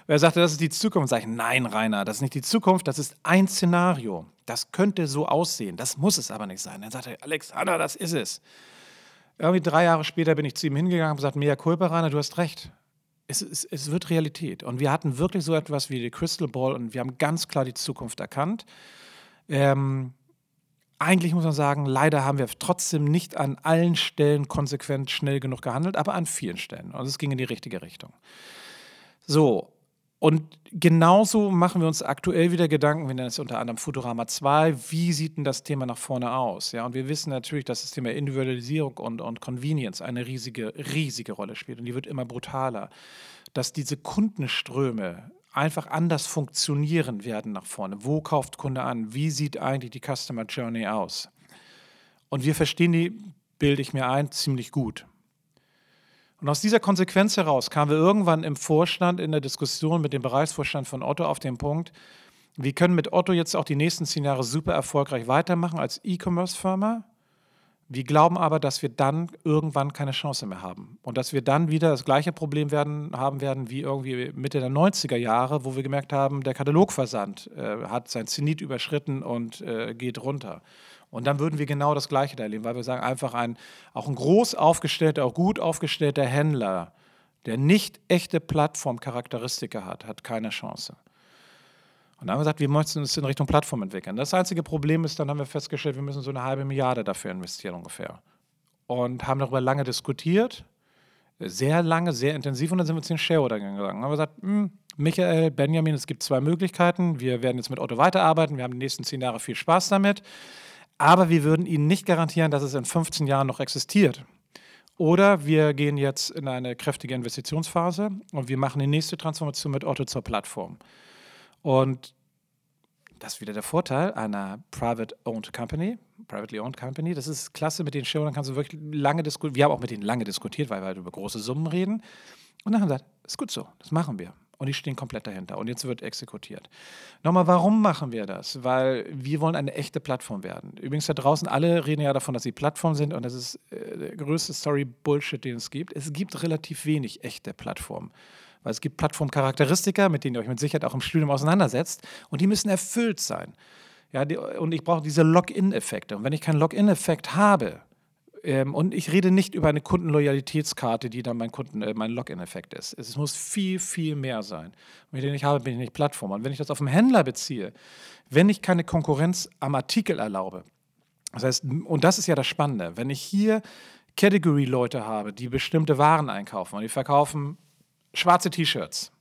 Er sagte, das ist die Zukunft. Sag ich, nein, Rainer, das ist nicht die Zukunft, das ist ein Szenario. Das könnte so aussehen, das muss es aber nicht sein. Dann sagte er, Alexander, das ist es. Irgendwie drei Jahre später bin ich zu ihm hingegangen und gesagt, Mea Culpa, Rainer, du hast recht. Es, es, es wird Realität. Und wir hatten wirklich so etwas wie die Crystal Ball und wir haben ganz klar die Zukunft erkannt. Ähm, eigentlich muss man sagen, leider haben wir trotzdem nicht an allen Stellen konsequent schnell genug gehandelt, aber an vielen Stellen. Und es ging in die richtige Richtung. So, und genauso machen wir uns aktuell wieder Gedanken, wir nennen es unter anderem Futurama 2, wie sieht denn das Thema nach vorne aus? Ja, und wir wissen natürlich, dass das Thema Individualisierung und, und Convenience eine riesige, riesige Rolle spielt und die wird immer brutaler. Dass diese Kundenströme einfach anders funktionieren werden nach vorne. Wo kauft Kunde an? Wie sieht eigentlich die Customer Journey aus? Und wir verstehen die, bilde ich mir ein, ziemlich gut. Und aus dieser Konsequenz heraus kamen wir irgendwann im Vorstand, in der Diskussion mit dem Bereichsvorstand von Otto auf den Punkt, wir können mit Otto jetzt auch die nächsten zehn Jahre super erfolgreich weitermachen als E-Commerce-Firma. Wir glauben aber, dass wir dann irgendwann keine Chance mehr haben und dass wir dann wieder das gleiche Problem werden, haben werden wie irgendwie Mitte der 90er Jahre, wo wir gemerkt haben, der Katalogversand äh, hat sein Zenit überschritten und äh, geht runter. Und dann würden wir genau das Gleiche erleben, weil wir sagen, einfach ein, auch ein groß aufgestellter, auch gut aufgestellter Händler, der nicht echte Plattformcharakteristika hat, hat keine Chance. Und dann haben wir gesagt, wir möchten uns in Richtung Plattform entwickeln. Das einzige Problem ist, dann haben wir festgestellt, wir müssen so eine halbe Milliarde dafür investieren ungefähr. Und haben darüber lange diskutiert, sehr lange, sehr intensiv. Und dann sind wir zu den Shareholder gegangen. Haben wir gesagt, hm, Michael, Benjamin, es gibt zwei Möglichkeiten. Wir werden jetzt mit Otto weiterarbeiten. Wir haben die nächsten zehn Jahre viel Spaß damit. Aber wir würden Ihnen nicht garantieren, dass es in 15 Jahren noch existiert. Oder wir gehen jetzt in eine kräftige Investitionsphase und wir machen die nächste Transformation mit Otto zur Plattform. Und das ist wieder der Vorteil einer private-owned Company, privately owned Company. Das ist klasse, mit den Shareholdern kannst du wirklich lange diskutieren. Wir haben auch mit denen lange diskutiert, weil wir halt über große Summen reden. Und dann haben wir gesagt, ist gut so, das machen wir. Und die stehen komplett dahinter. Und jetzt wird exekutiert. Nochmal, warum machen wir das? Weil wir wollen eine echte Plattform werden. Übrigens da draußen, alle reden ja davon, dass sie Plattform sind. Und das ist äh, der größte Story-Bullshit, den es gibt. Es gibt relativ wenig echte Plattformen. Weil es gibt Plattformcharakteristika, mit denen ihr euch mit Sicherheit auch im Studium auseinandersetzt und die müssen erfüllt sein. Ja, die, und ich brauche diese Login-Effekte. Und wenn ich keinen Login-Effekt habe, ähm, und ich rede nicht über eine Kundenloyalitätskarte, die dann mein, Kunden, äh, mein Login-Effekt ist. Es muss viel, viel mehr sein. Wenn ich den nicht habe, bin ich nicht Plattform. Und wenn ich das auf einen Händler beziehe, wenn ich keine Konkurrenz am Artikel erlaube, das heißt, und das ist ja das Spannende, wenn ich hier Category-Leute habe, die bestimmte Waren einkaufen und die verkaufen schwarze T-Shirts.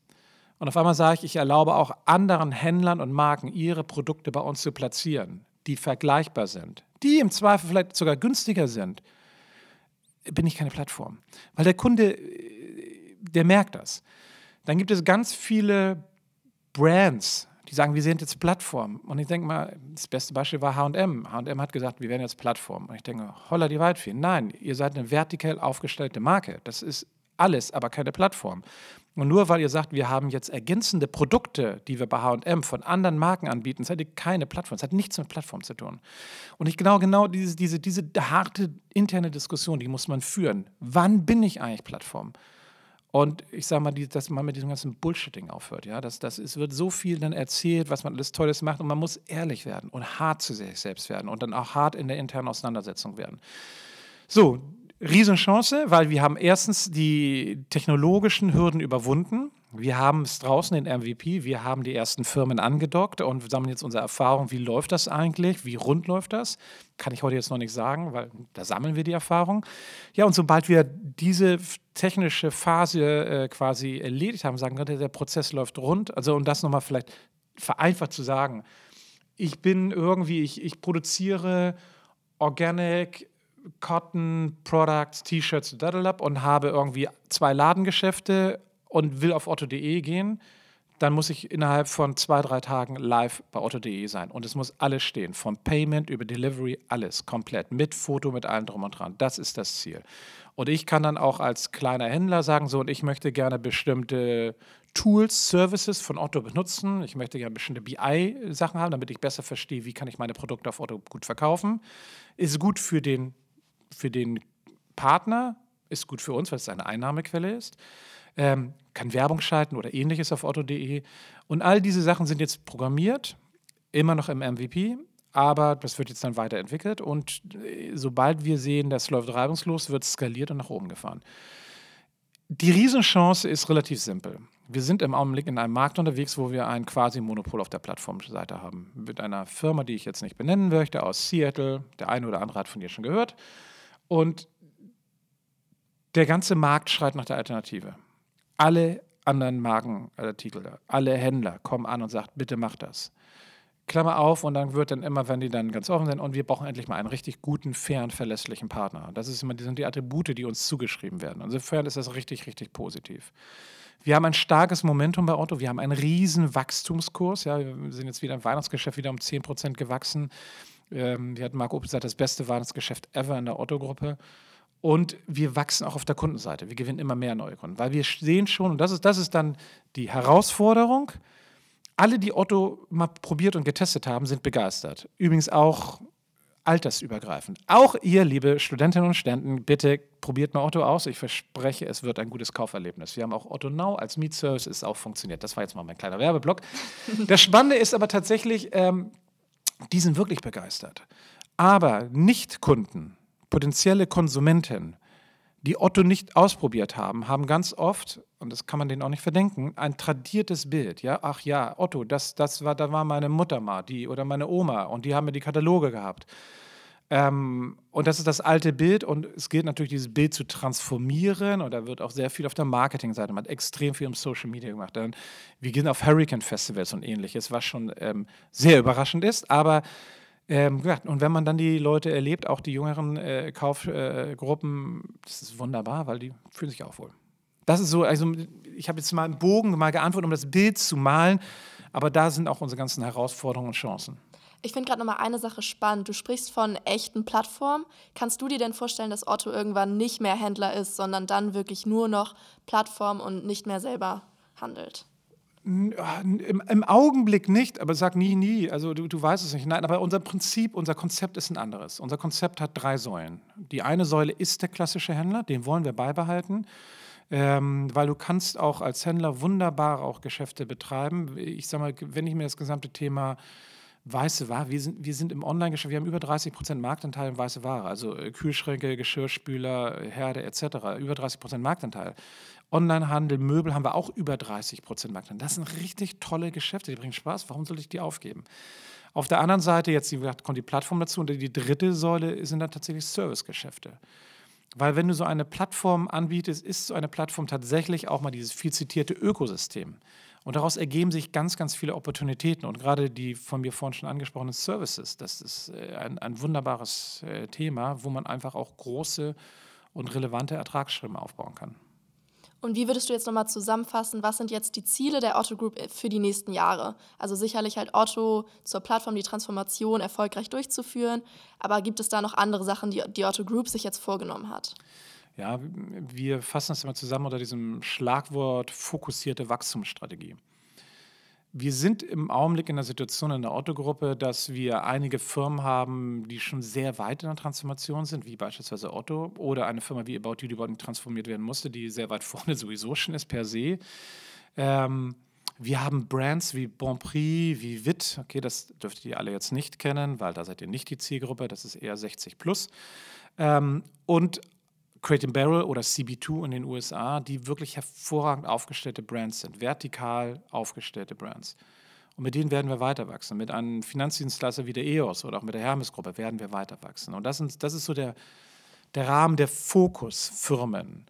Und auf einmal sage ich, ich erlaube auch anderen Händlern und Marken, ihre Produkte bei uns zu platzieren, die vergleichbar sind, die im Zweifel vielleicht sogar günstiger sind, bin ich keine Plattform. Weil der Kunde, der merkt das. Dann gibt es ganz viele Brands, die sagen, wir sind jetzt Plattform. Und ich denke mal, das beste Beispiel war HM. HM hat gesagt, wir werden jetzt Plattform. Und ich denke, holla die Waldfee. Nein, ihr seid eine vertikal aufgestellte Marke. Das ist alles, aber keine Plattform. Und nur weil ihr sagt, wir haben jetzt ergänzende Produkte, die wir bei HM von anderen Marken anbieten, seid ihr keine Plattform. Es hat nichts mit Plattform zu tun. Und ich genau, genau diese, diese, diese harte interne Diskussion, die muss man führen. Wann bin ich eigentlich Plattform? Und ich sage mal, dass man mit diesem ganzen Bullshitting aufhört. Ja? Das, das, es wird so viel dann erzählt, was man alles Tolles macht. Und man muss ehrlich werden und hart zu sich selbst werden und dann auch hart in der internen Auseinandersetzung werden. So, Riesenchance, weil wir haben erstens die technologischen Hürden überwunden. Wir haben es draußen in MVP, wir haben die ersten Firmen angedockt und sammeln jetzt unsere Erfahrung, wie läuft das eigentlich, wie rund läuft das. Kann ich heute jetzt noch nicht sagen, weil da sammeln wir die Erfahrung. Ja, und sobald wir diese technische Phase äh, quasi erledigt haben, sagen wir, der Prozess läuft rund. Also, um das nochmal vielleicht vereinfacht zu sagen, ich bin irgendwie, ich, ich produziere Organic Cotton Products, T-Shirts, und habe irgendwie zwei Ladengeschäfte und will auf otto.de gehen, dann muss ich innerhalb von zwei, drei Tagen live bei otto.de sein. Und es muss alles stehen, vom Payment über Delivery, alles komplett, mit Foto, mit allem drum und dran. Das ist das Ziel. Und ich kann dann auch als kleiner Händler sagen, so, und ich möchte gerne bestimmte Tools, Services von Otto benutzen. Ich möchte gerne bestimmte BI-Sachen haben, damit ich besser verstehe, wie kann ich meine Produkte auf Otto gut verkaufen. Ist gut für den für den Partner, ist gut für uns, weil es eine Einnahmequelle ist, ähm, kann Werbung schalten oder ähnliches auf otto.de. Und all diese Sachen sind jetzt programmiert, immer noch im MVP, aber das wird jetzt dann weiterentwickelt und äh, sobald wir sehen, das läuft reibungslos, wird skaliert und nach oben gefahren. Die Riesenchance ist relativ simpel. Wir sind im Augenblick in einem Markt unterwegs, wo wir ein quasi Monopol auf der Plattformseite haben. Mit einer Firma, die ich jetzt nicht benennen möchte, aus Seattle. Der eine oder andere hat von ihr schon gehört. Und der ganze Markt schreit nach der Alternative. Alle anderen Markenartikel, alle Händler kommen an und sagen, bitte mach das. Klammer auf und dann wird dann immer, wenn die dann ganz offen sind, und wir brauchen endlich mal einen richtig guten, fairen, verlässlichen Partner. Das ist immer, die sind die Attribute, die uns zugeschrieben werden. Insofern ist das richtig, richtig positiv. Wir haben ein starkes Momentum bei Otto. Wir haben einen riesen Wachstumskurs. Ja, wir sind jetzt wieder im Weihnachtsgeschäft wieder um 10% gewachsen. Ähm, wir hatten Marco Opel gesagt, das beste Weihnachtsgeschäft ever in der Otto-Gruppe. Und wir wachsen auch auf der Kundenseite. Wir gewinnen immer mehr neue Kunden, weil wir sehen schon, und das ist, das ist dann die Herausforderung, alle, die Otto mal probiert und getestet haben, sind begeistert. Übrigens auch altersübergreifend. Auch ihr, liebe Studentinnen und Studenten, bitte probiert mal Otto aus. Ich verspreche, es wird ein gutes Kauferlebnis. Wir haben auch Otto Now als Mietservice, ist auch funktioniert. Das war jetzt mal mein kleiner Werbeblock. Das Spannende ist aber tatsächlich, ähm, die sind wirklich begeistert. Aber Nicht-Kunden, potenzielle Konsumenten, die Otto nicht ausprobiert haben, haben ganz oft, und das kann man denen auch nicht verdenken, ein tradiertes Bild. Ja, ach ja, Otto, das, das war, da war meine Mutter mal, die oder meine Oma und die haben mir die Kataloge gehabt. Ähm, und das ist das alte Bild und es gilt natürlich, dieses Bild zu transformieren und da wird auch sehr viel auf der Marketingseite, man hat extrem viel im Social Media gemacht. Dann, wir gehen auf Hurricane Festivals und ähnliches, was schon ähm, sehr überraschend ist, aber ähm, und wenn man dann die Leute erlebt, auch die jüngeren äh, Kaufgruppen, äh, das ist wunderbar, weil die fühlen sich auch wohl. Das ist so, also ich habe jetzt mal einen Bogen mal geantwortet, um das Bild zu malen, aber da sind auch unsere ganzen Herausforderungen und Chancen. Ich finde gerade nochmal eine Sache spannend. Du sprichst von echten Plattformen. Kannst du dir denn vorstellen, dass Otto irgendwann nicht mehr Händler ist, sondern dann wirklich nur noch Plattform und nicht mehr selber handelt? Ah, Im, Im, Augenblick nicht, aber sag nie, nie. Also du, du weißt es nicht. Nein, aber unser Prinzip, unser Konzept ist ein anderes. Unser Konzept hat drei Säulen. Die eine Säule ist der klassische Händler, den wollen wir beibehalten. Ähm, weil du kannst auch als Händler wunderbar auch Geschäfte betreiben. Ich sage mal, wenn ich mir das gesamte Thema weiße Ware, wir sind, wir sind im Online-Geschäft, wir haben über 30 Prozent Marktanteil in weiße Ware, also äh, Kühlschränke, Geschirrspüler, Herde etc., über 30 Prozent Marktanteil. Onlinehandel, Möbel haben wir auch über 30 Prozent Marktanteil. Das sind richtig tolle Geschäfte, die bringen Spaß. Warum soll ich die aufgeben? Auf der anderen Seite, jetzt kommt die Plattform dazu und die dritte Säule sind dann tatsächlich Servicegeschäfte. Weil wenn du so eine Plattform anbietest, ist so eine Plattform tatsächlich auch mal dieses viel zitierte Ökosystem. Und daraus ergeben sich ganz, ganz viele Opportunitäten. Und gerade die von mir vorhin schon angesprochenen Services, das ist äh, ein, ein wunderbares äh, Thema, wo man einfach auch große und relevante Ertragsströme aufbauen kann. Und wie würdest du jetzt nochmal zusammenfassen, was sind jetzt die Ziele der Otto Group für die nächsten Jahre? Also sicherlich halt Otto zur Plattform die Transformation erfolgreich durchzuführen, aber gibt es da noch andere Sachen, die die Otto Group sich jetzt vorgenommen hat? Ja, wir fassen das immer zusammen unter diesem Schlagwort fokussierte Wachstumsstrategie. Wir sind im Augenblick in der Situation in der Otto-Gruppe, dass wir einige Firmen haben, die schon sehr weit in der Transformation sind, wie beispielsweise Otto, oder eine Firma wie About You, die überhaupt transformiert werden musste, die sehr weit vorne sowieso schon ist per se. Ähm, wir haben Brands wie Bonprix, wie Witt, okay, das dürftet ihr alle jetzt nicht kennen, weil da seid ihr nicht die Zielgruppe, das ist eher 60 plus. Ähm, und Crate Barrel oder CB2 in den USA, die wirklich hervorragend aufgestellte Brands sind, vertikal aufgestellte Brands. Und mit denen werden wir weiter wachsen. Mit einem Finanzdienstleister wie der EOS oder auch mit der Hermes-Gruppe werden wir weiter wachsen. Und das, sind, das ist so der, der Rahmen der Fokusfirmen.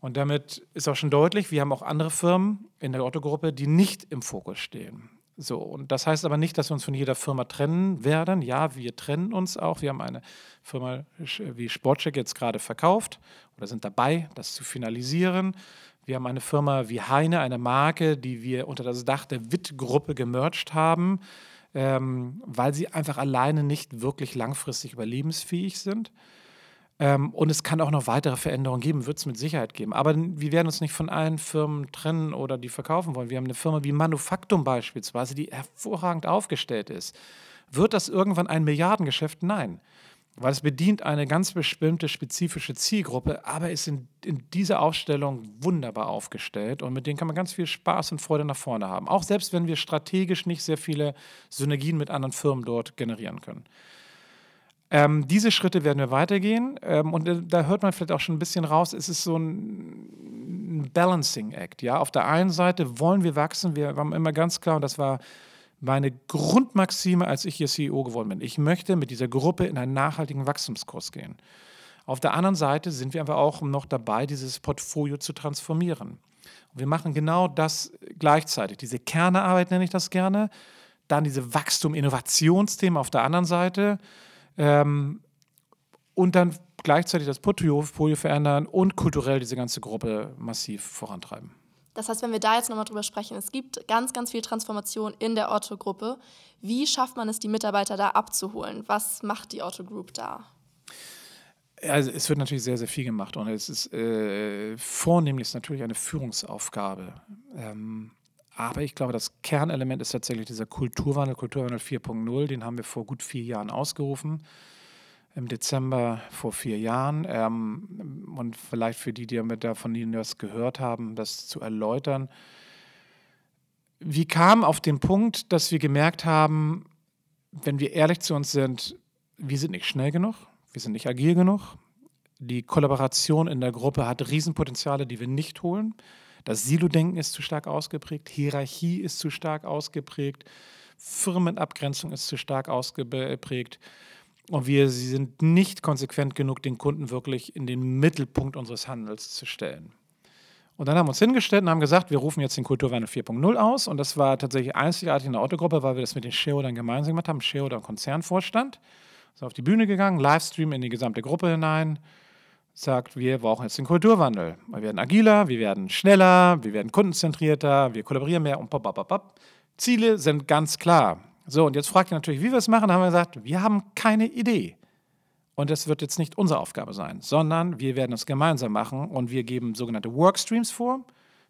Und damit ist auch schon deutlich, wir haben auch andere Firmen in der Otto-Gruppe, die nicht im Fokus stehen. So, und das heißt aber nicht, dass wir uns von jeder Firma trennen werden. Ja, wir trennen uns auch. Wir haben eine Firma wie Sportcheck jetzt gerade verkauft oder sind dabei, das zu finalisieren. Wir haben eine Firma wie Heine, eine Marke, die wir unter das Dach der Witt-Gruppe gemercht haben, ähm, weil sie einfach alleine nicht wirklich langfristig überlebensfähig sind. Ähm, und es kann auch noch weitere Veränderungen geben, wird es mit Sicherheit geben. Aber wir werden uns nicht von allen Firmen trennen oder die verkaufen wollen. Wir haben eine Firma wie Manufaktum beispielsweise, die hervorragend aufgestellt ist. Wird das irgendwann ein Milliardengeschäft? Nein. weil es bedient eine ganz bestimmte spezifische Zielgruppe, aber ist in, in dieser Aufstellung wunderbar aufgestellt und mit denen kann man ganz viel Spaß und Freude nach vorne haben. Auch selbst wenn wir strategisch nicht sehr viele Synergien mit anderen Firmen dort generieren können. Ähm, diese Schritte werden wir weitergehen ähm, und äh, da hört man vielleicht auch schon ein bisschen raus, es ist so ein, Balancing Act. Ja? Auf der einen Seite wollen wir wachsen, wir haben immer ganz klar, und das war meine Grundmaxime, als ich hier CEO geworden bin. Ich möchte mit dieser Gruppe in einen nachhaltigen Wachstumskurs gehen. Auf der anderen Seite sind wir aber auch noch dabei, dieses Portfolio zu transformieren. Und wir machen genau das gleichzeitig. Diese Kernearbeit nenne ich das gerne. Dann diese Wachstum-Innovationsthemen auf der anderen Seite. Ähm, und dann gleichzeitig das Portfolio verändern und kulturell diese ganze Gruppe massiv vorantreiben. Das heißt, wenn wir da jetzt nochmal drüber sprechen, es gibt ganz, ganz viel Transformation in der Otto-Gruppe. Wie schafft man es, die Mitarbeiter da abzuholen? Was macht die Otto Group da? Also es wird natürlich sehr, sehr viel gemacht und es ist äh, vornehmlich natürlich eine Führungsaufgabe. Ähm, aber ich glaube, das Kernelement ist tatsächlich dieser Kulturwandel, Kulturwandel 4.0, den haben wir vor gut vier Jahren ausgerufen im Dezember vor vier Jahren. Ähm, und vielleicht für die, die mit von Ihnen das gehört haben, das zu erläutern. Wir kamen auf den Punkt, dass wir gemerkt haben, wenn wir ehrlich zu uns sind, wir sind nicht schnell genug, wir sind nicht agil genug. Die Kollaboration in der Gruppe hat Riesenpotenziale, die wir nicht holen. Das Silo-Denken ist zu stark ausgeprägt, Hierarchie ist zu stark ausgeprägt, Firmenabgrenzung ist zu stark ausgeprägt. Und wir sie sind nicht konsequent genug, den Kunden wirklich in den Mittelpunkt unseres Handels zu stellen. Und dann haben wir uns hingestellt und haben gesagt, wir rufen jetzt den Kulturwandel 4.0 aus. Und das war tatsächlich einzigartig in der Autogruppe, weil wir das mit den Shareholdern gemeinsam gemacht haben. Shareholder Konzernvorstand ist auf die Bühne gegangen, Livestream in die gesamte Gruppe hinein, sagt, wir brauchen jetzt den Kulturwandel. Wir werden agiler, wir werden schneller, wir werden kundenzentrierter, wir kollaborieren mehr und pop, pop, pop. Ziele sind ganz klar. So, und jetzt fragt ihr natürlich, wie wir es machen. Haben wir gesagt, wir haben keine Idee. Und das wird jetzt nicht unsere Aufgabe sein, sondern wir werden es gemeinsam machen und wir geben sogenannte Workstreams vor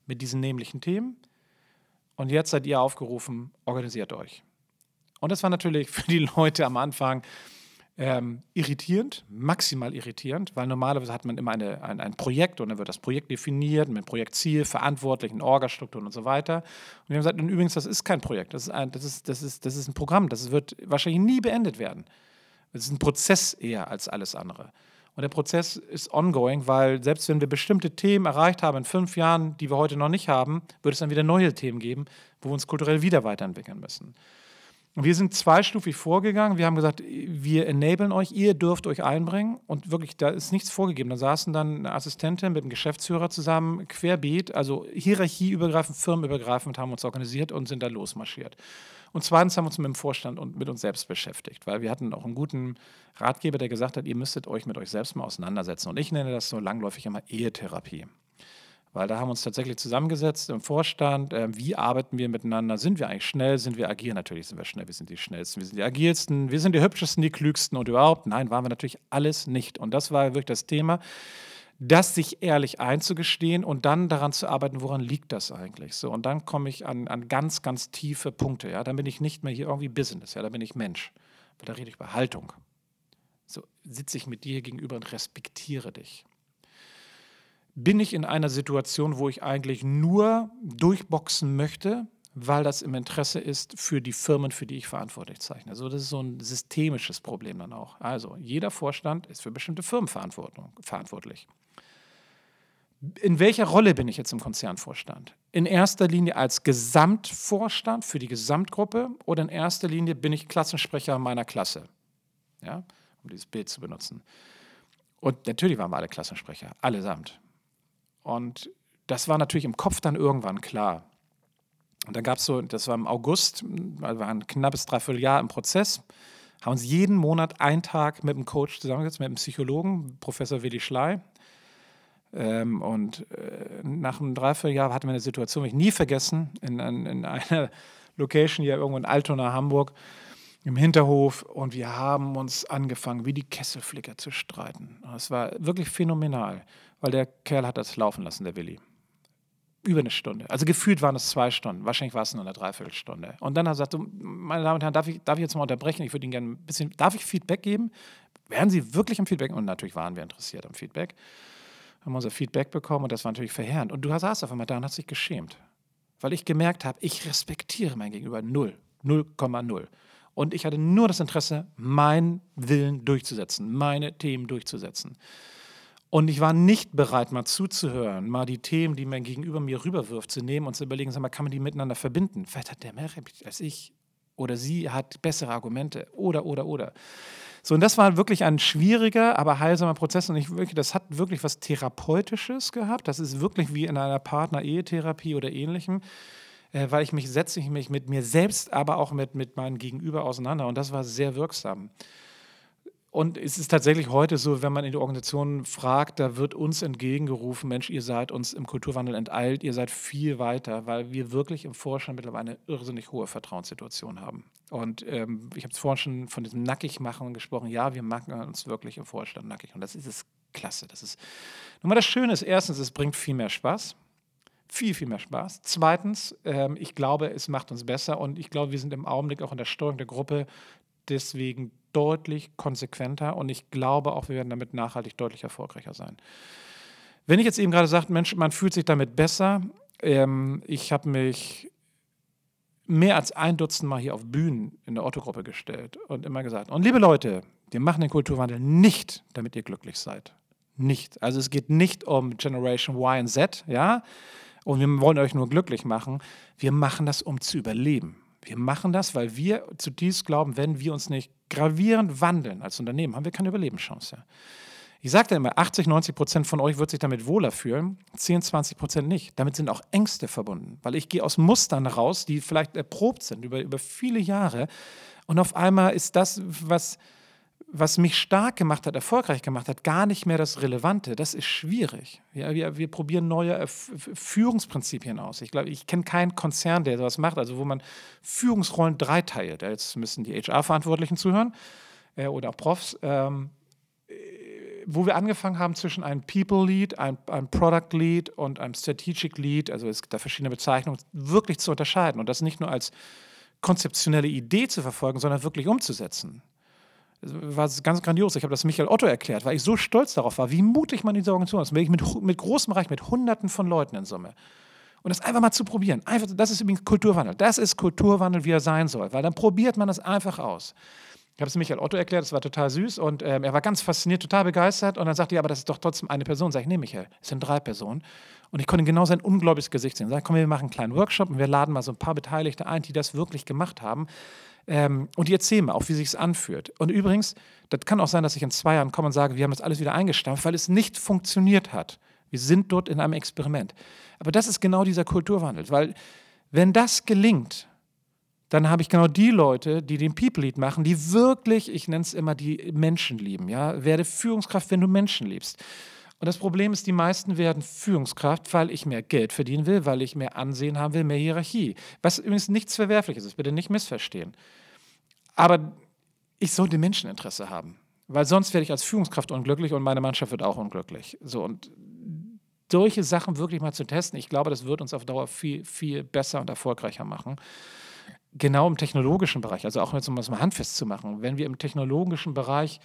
mit diesen nämlichen Themen. Und jetzt seid ihr aufgerufen, organisiert euch. Und das war natürlich für die Leute am Anfang ähm, irritierend, maximal irritierend, weil normalerweise hat man immer eine, ein, ein Projekt und dann wird das Projekt definiert mit Projektziel, Verantwortlichen, Orgastrukturen und so weiter. Und wir haben gesagt, und übrigens, das ist kein Projekt, das ist ein, das ist, das ist, das ist ein Programm, das wird wahrscheinlich nie beendet werden. Es ist ein Prozess eher als alles andere. Und der Prozess ist ongoing, weil selbst wenn wir bestimmte Themen erreicht haben in fünf Jahren, die wir heute noch nicht haben, wird es dann wieder neue Themen geben, wo wir uns kulturell wieder weiterentwickeln müssen. Wir sind zweistufig vorgegangen. Wir haben gesagt, wir enablen euch, ihr dürft euch einbringen. Und wirklich, da ist nichts vorgegeben. Da saßen dann eine Assistentin mit dem Geschäftsführer zusammen, querbeet, also hierarchieübergreifend, firmenübergreifend, haben uns organisiert und sind da losmarschiert. Und zweitens haben wir uns mit dem Vorstand und mit uns selbst beschäftigt, weil wir hatten auch einen guten Ratgeber, der gesagt hat, ihr müsstet euch mit euch selbst mal auseinandersetzen. Und ich nenne das so langläufig immer Ehetherapie weil da haben wir uns tatsächlich zusammengesetzt im Vorstand. Äh, wie arbeiten wir miteinander? Sind wir eigentlich schnell? Sind wir agil? Natürlich sind wir schnell. Wir sind die schnellsten, wir sind die agilsten, wir sind die hübschesten, die klügsten und überhaupt. Nein, waren wir natürlich alles nicht. Und das war wirklich das Thema, das sich ehrlich einzugestehen und dann daran zu arbeiten, woran liegt das eigentlich? So, und dann komme ich an, an ganz, ganz tiefe Punkte. Ja? Dann bin ich nicht mehr hier irgendwie Business, ja? da bin ich Mensch. Da rede ich über Haltung. So sitze ich mit dir gegenüber und respektiere dich bin ich in einer Situation, wo ich eigentlich nur durchboxen möchte, weil das im Interesse ist für die Firmen, für die ich verantwortlich zeichne. Also das ist so ein systemisches Problem dann auch. Also jeder Vorstand ist für bestimmte Firmen verantwortlich. In welcher Rolle bin ich jetzt im Konzernvorstand? In erster Linie als Gesamtvorstand für die Gesamtgruppe oder in erster Linie bin ich Klassensprecher meiner Klasse? Ja, um dieses Bild zu benutzen. Und natürlich waren wir alle Klassensprecher, allesamt. Und das war natürlich im Kopf dann irgendwann klar. Und dann gab es so, das war im August, wir waren ein knappes Dreivierteljahr im Prozess, haben uns jeden Monat einen Tag mit einem Coach zusammengesetzt, mit einem Psychologen, Professor Willi Schley. Ähm, und äh, nach einem Dreivierteljahr hatten wir eine Situation, die ich nie vergessen, in, in, in einer Location hier irgendwo in Altona, Hamburg, im Hinterhof. Und wir haben uns angefangen, wie die Kesselflicker zu streiten. Das war wirklich phänomenal weil der Kerl hat das laufen lassen, der Willi. Über eine Stunde. Also gefühlt waren es zwei Stunden. Wahrscheinlich war es nur eine Dreiviertelstunde. Und dann hat er gesagt, meine Damen und Herren, darf ich, darf ich jetzt mal unterbrechen? Ich würde Ihnen gerne ein bisschen, darf ich Feedback geben? wären Sie wirklich am Feedback? Und natürlich waren wir interessiert am Feedback. Haben unser Feedback bekommen und das war natürlich verheerend. Und du saßt auf einmal da und hast dich geschämt. Weil ich gemerkt habe, ich respektiere mein Gegenüber null. 0,0. Und ich hatte nur das Interesse, meinen Willen durchzusetzen, meine Themen durchzusetzen. Und ich war nicht bereit, mal zuzuhören, mal die Themen, die mein Gegenüber mir rüberwirft, zu nehmen und zu überlegen, sag mal, kann man die miteinander verbinden? Vielleicht hat der mehr als ich oder sie hat bessere Argumente oder, oder, oder. So, und das war wirklich ein schwieriger, aber heilsamer Prozess. Und ich wirklich, das hat wirklich was Therapeutisches gehabt. Das ist wirklich wie in einer Partner-Ehetherapie oder ähnlichem, äh, weil ich mich setze ich mich mit mir selbst, aber auch mit, mit meinem Gegenüber auseinander. Und das war sehr wirksam. Und es ist tatsächlich heute so, wenn man in die Organisationen fragt, da wird uns entgegengerufen, Mensch, ihr seid uns im Kulturwandel enteilt, ihr seid viel weiter, weil wir wirklich im Vorstand mittlerweile eine irrsinnig hohe Vertrauenssituation haben. Und ähm, ich habe es vorhin schon von diesem Nackigmachen gesprochen. Ja, wir machen uns wirklich im Vorstand nackig. Und das ist es klasse. Das ist, nun mal das Schöne ist, erstens, es bringt viel mehr Spaß. Viel, viel mehr Spaß. Zweitens, ähm, ich glaube, es macht uns besser und ich glaube, wir sind im Augenblick auch in der Steuerung der Gruppe deswegen deutlich konsequenter und ich glaube auch, wir werden damit nachhaltig deutlich erfolgreicher sein. Wenn ich jetzt eben gerade sage, Mensch, man fühlt sich damit besser, ähm, ich habe mich mehr als ein Dutzend Mal hier auf Bühnen in der Otto-Gruppe gestellt und immer gesagt, und liebe Leute, wir machen den Kulturwandel nicht, damit ihr glücklich seid. Nicht. Also es geht nicht um Generation Y und Z, ja, und wir wollen euch nur glücklich machen. Wir machen das, um zu überleben. Wir machen das, weil wir zutiefst glauben, wenn wir uns nicht gravierend wandeln als Unternehmen, haben wir keine Überlebenschance. Ich sagte immer, 80, 90 Prozent von euch wird sich damit wohler fühlen, 10, 20 Prozent nicht. Damit sind auch Ängste verbunden, weil ich gehe aus Mustern raus, die vielleicht erprobt sind über, über viele Jahre. Und auf einmal ist das, was was mich stark gemacht hat, erfolgreich gemacht hat, gar nicht mehr das Relevante. Das ist schwierig. Ja, wir, wir probieren neue Führungsprinzipien aus. Ich glaube, ich kenne keinen Konzern, der sowas macht, also wo man Führungsrollen dreiteilt. Jetzt müssen die HR-Verantwortlichen zuhören äh, oder auch Profs. Ähm, äh, wo wir angefangen haben zwischen einem People Lead, einem, einem, Product Lead und einem Strategic Lead, also es gibt da verschiedene Bezeichnungen, wirklich zu unterscheiden und das nicht nur als konzeptionelle Idee zu verfolgen, sondern wirklich umzusetzen war ganz grandios. Ich habe das Michael Otto erklärt, weil ich so stolz darauf war, wie mutig man diese Organisation ist. Mit, mit großem Reich, mit Hunderten von Leuten in Summe. Und das einfach mal zu probieren. Einfach, das ist übrigens Kulturwandel. Das ist Kulturwandel, wie er sein soll. Weil dann probiert man das einfach aus. Ich habe es Michael Otto erklärt, das war total süß und ähm, er war ganz fasziniert, total begeistert. Und dann sagte er, aber das ist doch trotzdem eine Person. Sag ich, nee, Michael, es sind drei Personen. Und ich konnte genau sein ungläubiges Gesicht sehen. Sag, komm, wir machen einen kleinen Workshop und wir laden mal so ein paar Beteiligte ein, die das wirklich gemacht haben. Ähm, und die erzählen mir auch, wie sich es anfühlt. Und übrigens, das kann auch sein, dass ich in zwei Jahren komme und sage, wir haben das alles wieder eingestampft, weil es nicht funktioniert hat. Wir sind dort in einem Experiment. Aber das ist genau dieser Kulturwandel, weil wenn das gelingt, dann habe ich genau die Leute, die den People Lead machen, die wirklich, ich nenne es immer, die Menschen lieben. Ja? Werde Führungskraft, wenn du Menschen liebst. Und das Problem ist, die meisten werden Führungskraft, weil ich mehr Geld verdienen will, weil ich mehr Ansehen haben will, mehr Hierarchie. Was übrigens nichts Verwerfliches ist, bitte nicht missverstehen. Aber ich sollte Menscheninteresse haben, weil sonst werde ich als Führungskraft unglücklich und meine Mannschaft wird auch unglücklich. So und solche Sachen wirklich mal zu testen, ich glaube, das wird uns auf Dauer viel, viel besser und erfolgreicher machen. Genau im technologischen Bereich, also auch jetzt, um das mal handfest zu machen, wenn wir im technologischen Bereich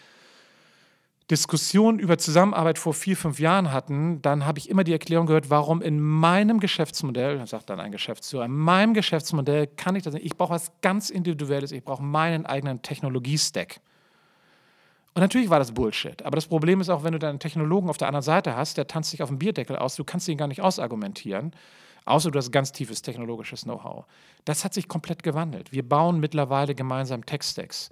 Diskussionen über Zusammenarbeit vor vier, fünf Jahren hatten, dann habe ich immer die Erklärung gehört, warum in meinem Geschäftsmodell, sagt dann ein Geschäftsführer, in meinem Geschäftsmodell kann ich das nicht. Ich brauche was ganz Individuelles, ich brauche meinen eigenen Technologie-Stack. Und natürlich war das Bullshit. Aber das Problem ist auch, wenn du deinen Technologen auf der anderen Seite hast, der tanzt sich auf dem Bierdeckel aus, du kannst ihn gar nicht ausargumentieren, außer du hast ganz tiefes technologisches Know-how. Das hat sich komplett gewandelt. Wir bauen mittlerweile gemeinsam Tech-Stacks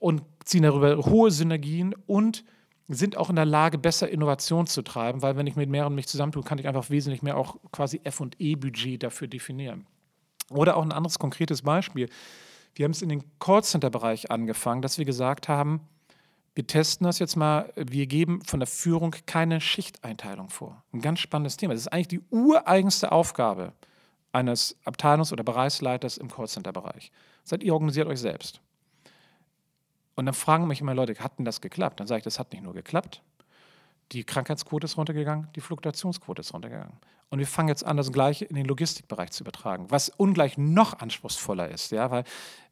und ziehen darüber hohe Synergien und sind auch in der Lage, besser Innovation zu treiben, weil wenn ich mit mehreren mich zusammentue, kann ich einfach wesentlich mehr auch quasi F&E-Budget dafür definieren. Oder auch ein anderes konkretes Beispiel. Wir haben es in den Callcenter-Bereich angefangen, dass wir gesagt haben, wir testen das jetzt mal, wir geben von der Führung keine Schichteinteilung vor. Ein ganz spannendes Thema. Das ist eigentlich die ureigenste Aufgabe eines Abteilungs- oder Bereichsleiters im Callcenter-Bereich. Seid ihr organisiert euch selbst. Und dann fragen mich immer Leute, hat denn das geklappt? Dann sage ich, das hat nicht nur geklappt, Die Krankheitsquote ist runtergegangen, die Fluktuationsquote ist runtergegangen. Und wir fangen jetzt an, das Gleiche in den Logistikbereich zu übertragen, was ungleich noch anspruchsvoller ist, ja, weil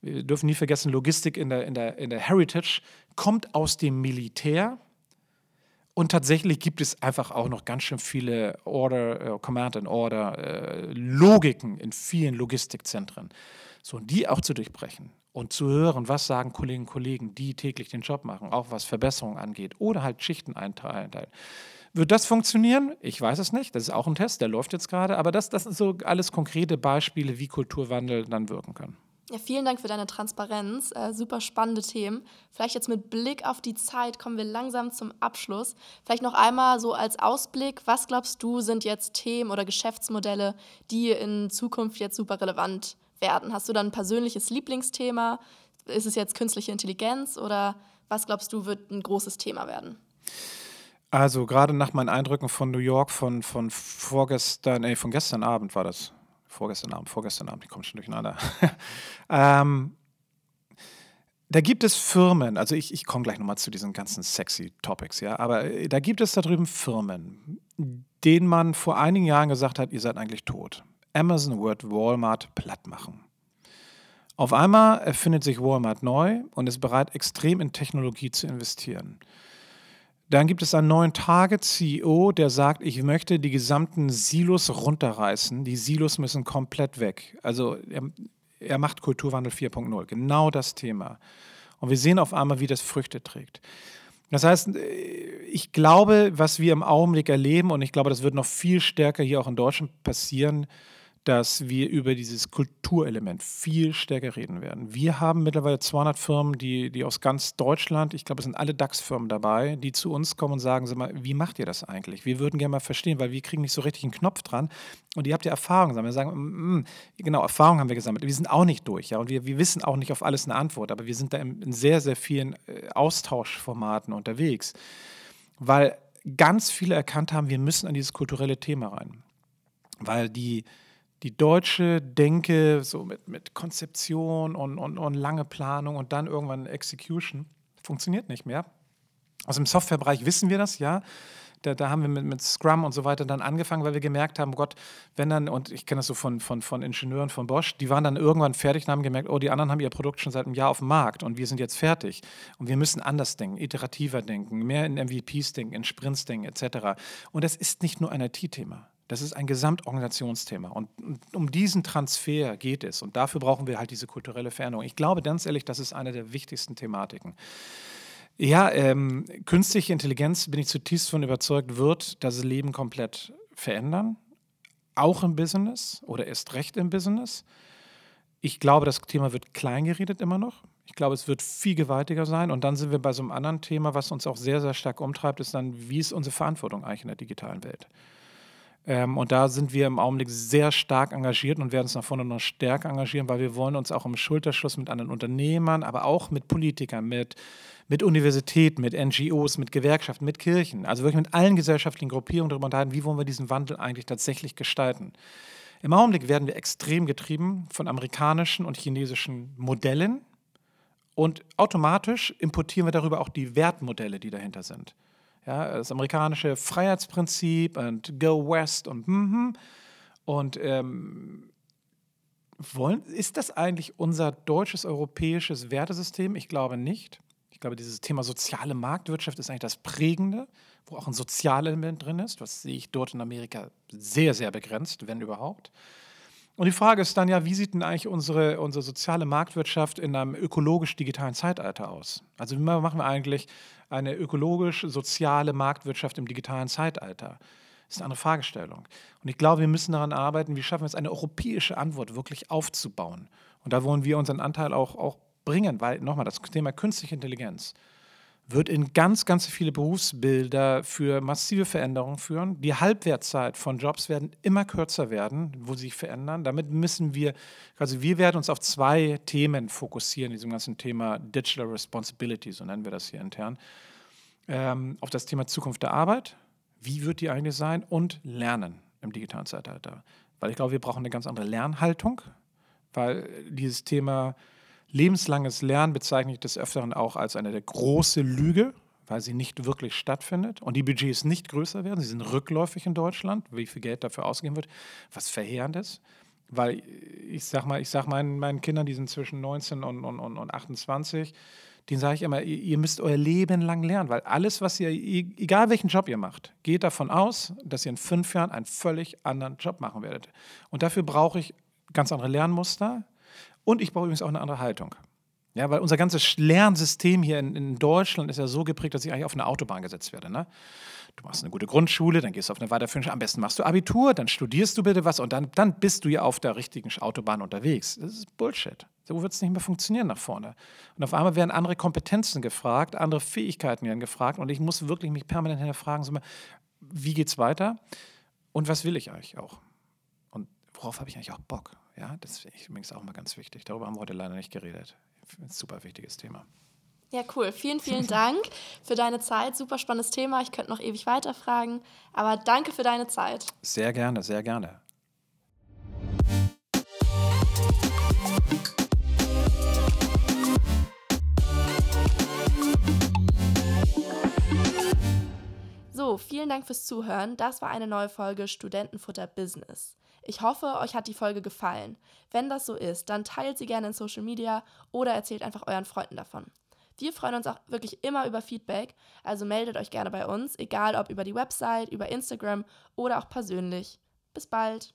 wir dürfen nie vergessen, Logistik in der, in der, in der Heritage kommt aus dem Militär, und tatsächlich gibt es einfach auch noch ganz schön viele Order, uh, Command and Order uh, Logiken in vielen Logistikzentren. So, und die auch zu durchbrechen und zu hören, was sagen Kolleginnen und Kollegen, die täglich den Job machen, auch was Verbesserungen angeht oder halt Schichten einteilen. Wird das funktionieren? Ich weiß es nicht. Das ist auch ein Test, der läuft jetzt gerade. Aber das, das sind so alles konkrete Beispiele, wie Kulturwandel dann wirken kann. Ja, vielen Dank für deine Transparenz. Äh, super spannende Themen. Vielleicht jetzt mit Blick auf die Zeit kommen wir langsam zum Abschluss. Vielleicht noch einmal so als Ausblick, was glaubst du sind jetzt Themen oder Geschäftsmodelle, die in Zukunft jetzt super relevant werden? Hast du dann ein persönliches Lieblingsthema? Ist es jetzt künstliche Intelligenz oder was glaubst du wird ein großes Thema werden? Also gerade nach meinen Eindrücken von New York von, von vorgestern, nee, von gestern Abend war das. Vorgestern Abend, vorgestern Abend, ich komme schon durcheinander. ähm, da gibt es Firmen, also ich, ich komme gleich nochmal zu diesen ganzen sexy Topics, ja, aber äh, da gibt es da drüben Firmen, denen man vor einigen Jahren gesagt hat, ihr seid eigentlich tot. Amazon wird Walmart platt machen. Auf einmal erfindet sich Walmart neu und ist bereit, extrem in Technologie zu investieren. Dann gibt es einen neuen Target-CEO, der sagt, ich möchte die gesamten Silos runterreißen. Die Silos müssen komplett weg. Also er, er macht Kulturwandel 4.0. Genau das Thema. Und wir sehen auf einmal, wie das Früchte trägt. Das heißt, ich glaube, was wir im Augenblick erleben, und ich glaube, das wird noch viel stärker hier auch in Deutschland passieren, dass wir über dieses Kulturelement viel stärker reden werden. Wir haben mittlerweile 200 Firmen, die, die aus ganz Deutschland, ich glaube, es sind alle DAX-Firmen dabei, die zu uns kommen und sagen, sag mal, wie macht ihr das eigentlich? Wir würden gerne mal verstehen, weil wir kriegen nicht so richtig einen Knopf dran und ihr habt ja Erfahrung gesammelt. Wir sagen, mm, mm, genau, Erfahrung haben wir gesammelt. Wir sind auch nicht durch, ja, und wir, wir wissen auch nicht auf alles eine Antwort, aber wir sind da in, sehr, sehr vielen äh, Austauschformaten unterwegs, weil ganz viele erkannt haben, wir müssen an dieses kulturelle Thema rein. Weil die, die deutsche Denke, so mit, mit Konzeption und, und, und lange Planung und dann irgendwann Execution, funktioniert nicht mehr. Aus dem Softwarebereich wissen wir das, ja. Da, da, haben wir mit, mit, Scrum und so weiter dann angefangen, weil wir gemerkt haben, Gott, wenn dann, und ich kenne das so von, von, von Ingenieuren von Bosch, die waren dann irgendwann fertig und haben gemerkt, oh, die anderen haben ihr Produkt schon seit einem Jahr auf dem Markt und wir sind jetzt fertig. Und wir müssen anders denken, iterativer denken, mehr in MVPs denken, in Sprints denken, etc. Und das ist nicht nur ein IT-Thema. Das ist ein Gesamtorganisationsthema. Und um diesen Transfer geht es. Und dafür brauchen wir halt diese kulturelle Veränderung. Ich glaube ganz ehrlich, das ist eine der wichtigsten Thematiken. Ja, ähm, künstliche Intelligenz, bin ich zutiefst von überzeugt, wird das Leben komplett verändern. Auch im Business oder erst recht im Business. Ich glaube, das Thema wird kleingeredet immer noch. Ich glaube, es wird viel gewaltiger sein. Und dann sind wir bei so einem anderen Thema, was uns auch sehr, sehr stark umtreibt, ist dann, wie ist unsere Verantwortung eigentlich in der digitalen Welt? Ähm, und da sind wir im Augenblick sehr stark engagiert und werden uns nach vorne noch stärker engagieren, weil wir wollen uns auch im Schulterschluss mit anderen Unternehmern, aber auch mit Politikern, mit, mit Universitäten, mit NGOs, mit Gewerkschaften, mit Kirchen, also wirklich mit allen gesellschaftlichen Gruppierungen darüber unterhalten, wie wollen wir diesen Wandel eigentlich tatsächlich gestalten. Im Augenblick werden wir extrem getrieben von amerikanischen und chinesischen Modellen und automatisch importieren wir darüber auch die Wertmodelle, die dahinter sind. Ja, das amerikanische Freiheitsprinzip und Go West und mm, und ähm, wollen, ist das eigentlich unser deutsches europäisches Wertesystem? Ich glaube nicht. Ich glaube, dieses Thema soziale Marktwirtschaft ist eigentlich das Prägende, wo auch ein Sozialelement drin ist. Das sehe ich dort in Amerika sehr, sehr begrenzt, wenn überhaupt. Und die Frage ist dann ja, wie sieht denn eigentlich unsere, unsere soziale Marktwirtschaft in einem ökologisch-digitalen Zeitalter aus? Also wie machen wir eigentlich eine ökologisch-soziale Marktwirtschaft im digitalen Zeitalter? Das ist eine andere Fragestellung. Und ich glaube, wir müssen daran arbeiten, wie schaffen wir es, eine europäische Antwort wirklich aufzubauen. Und da wollen wir unseren Anteil auch, auch bringen, weil nochmal das Thema künstliche Intelligenz wird in ganz, ganz viele Berufsbilder für massive Veränderungen führen. Die Halbwertzeit von Jobs werden immer kürzer werden, wo sie sich verändern. Damit müssen wir, also wir werden uns auf zwei Themen fokussieren, diesem ganzen Thema Digital Responsibility, so nennen wir das hier intern. Ähm, auf das Thema Zukunft der Arbeit, wie wird die eigentlich sein, und Lernen im digitalen Zeitalter. Weil ich glaube, wir brauchen eine ganz andere Lernhaltung, weil dieses Thema lebenslanges Lernen bezeichne ich des Öfteren auch als eine große Lüge, weil sie nicht wirklich stattfindet und die Budgets nicht größer werden. Sie sind rückläufig in Deutschland, wie viel Geld dafür ausgegeben wird, was verheerend ist. Weil ich sag mal, ich sag meinen, meinen Kindern, die sind zwischen 19 und, und, und 28, denen sage ich immer, ihr müsst euer Leben lang lernen, weil alles, was ihr, egal welchen Job ihr macht, geht davon aus, dass ihr in fünf Jahren einen völlig anderen Job machen werdet. Und dafür brauche ich ganz andere Lernmuster und ich brauche übrigens auch eine andere Haltung. Ja, weil unser ganzes Lernsystem hier in, in, Deutschland ist ja so geprägt, dass ich eigentlich auf eine Autobahn gesetzt werde. Ne? Du machst eine gute Grundschule, dann gehst du auf eine weiterführende, am besten machst du Abitur, dann studierst du bitte was und dann, dann bist du ja auf der richtigen Autobahn unterwegs. Das ist Bullshit. So wird es nicht mehr funktionieren nach vorne. Und auf einmal werden andere Kompetenzen gefragt, andere Fähigkeiten werden gefragt und ich muss wirklich mich permanent hinterfragen, wie geht's weiter und was will ich eigentlich auch? Und worauf habe ich eigentlich auch Bock? Ja, das finde ich übrigens auch mal ganz wichtig. Darüber haben wir heute leider nicht geredet. Ein super wichtiges Thema. Ja, cool. Vielen, vielen Dank für deine Zeit. Super spannendes Thema. Ich könnte noch ewig weiterfragen. Aber danke für deine Zeit. Sehr gerne, sehr gerne. So, vielen Dank fürs Zuhören. Das war eine neue Folge Studentenfutter Business. Ich hoffe, euch hat die Folge gefallen. Wenn das so ist, dann teilt sie gerne in Social Media oder erzählt einfach euren Freunden davon. Wir freuen uns auch wirklich immer über Feedback, also meldet euch gerne bei uns, egal ob über die Website, über Instagram oder auch persönlich. Bis bald!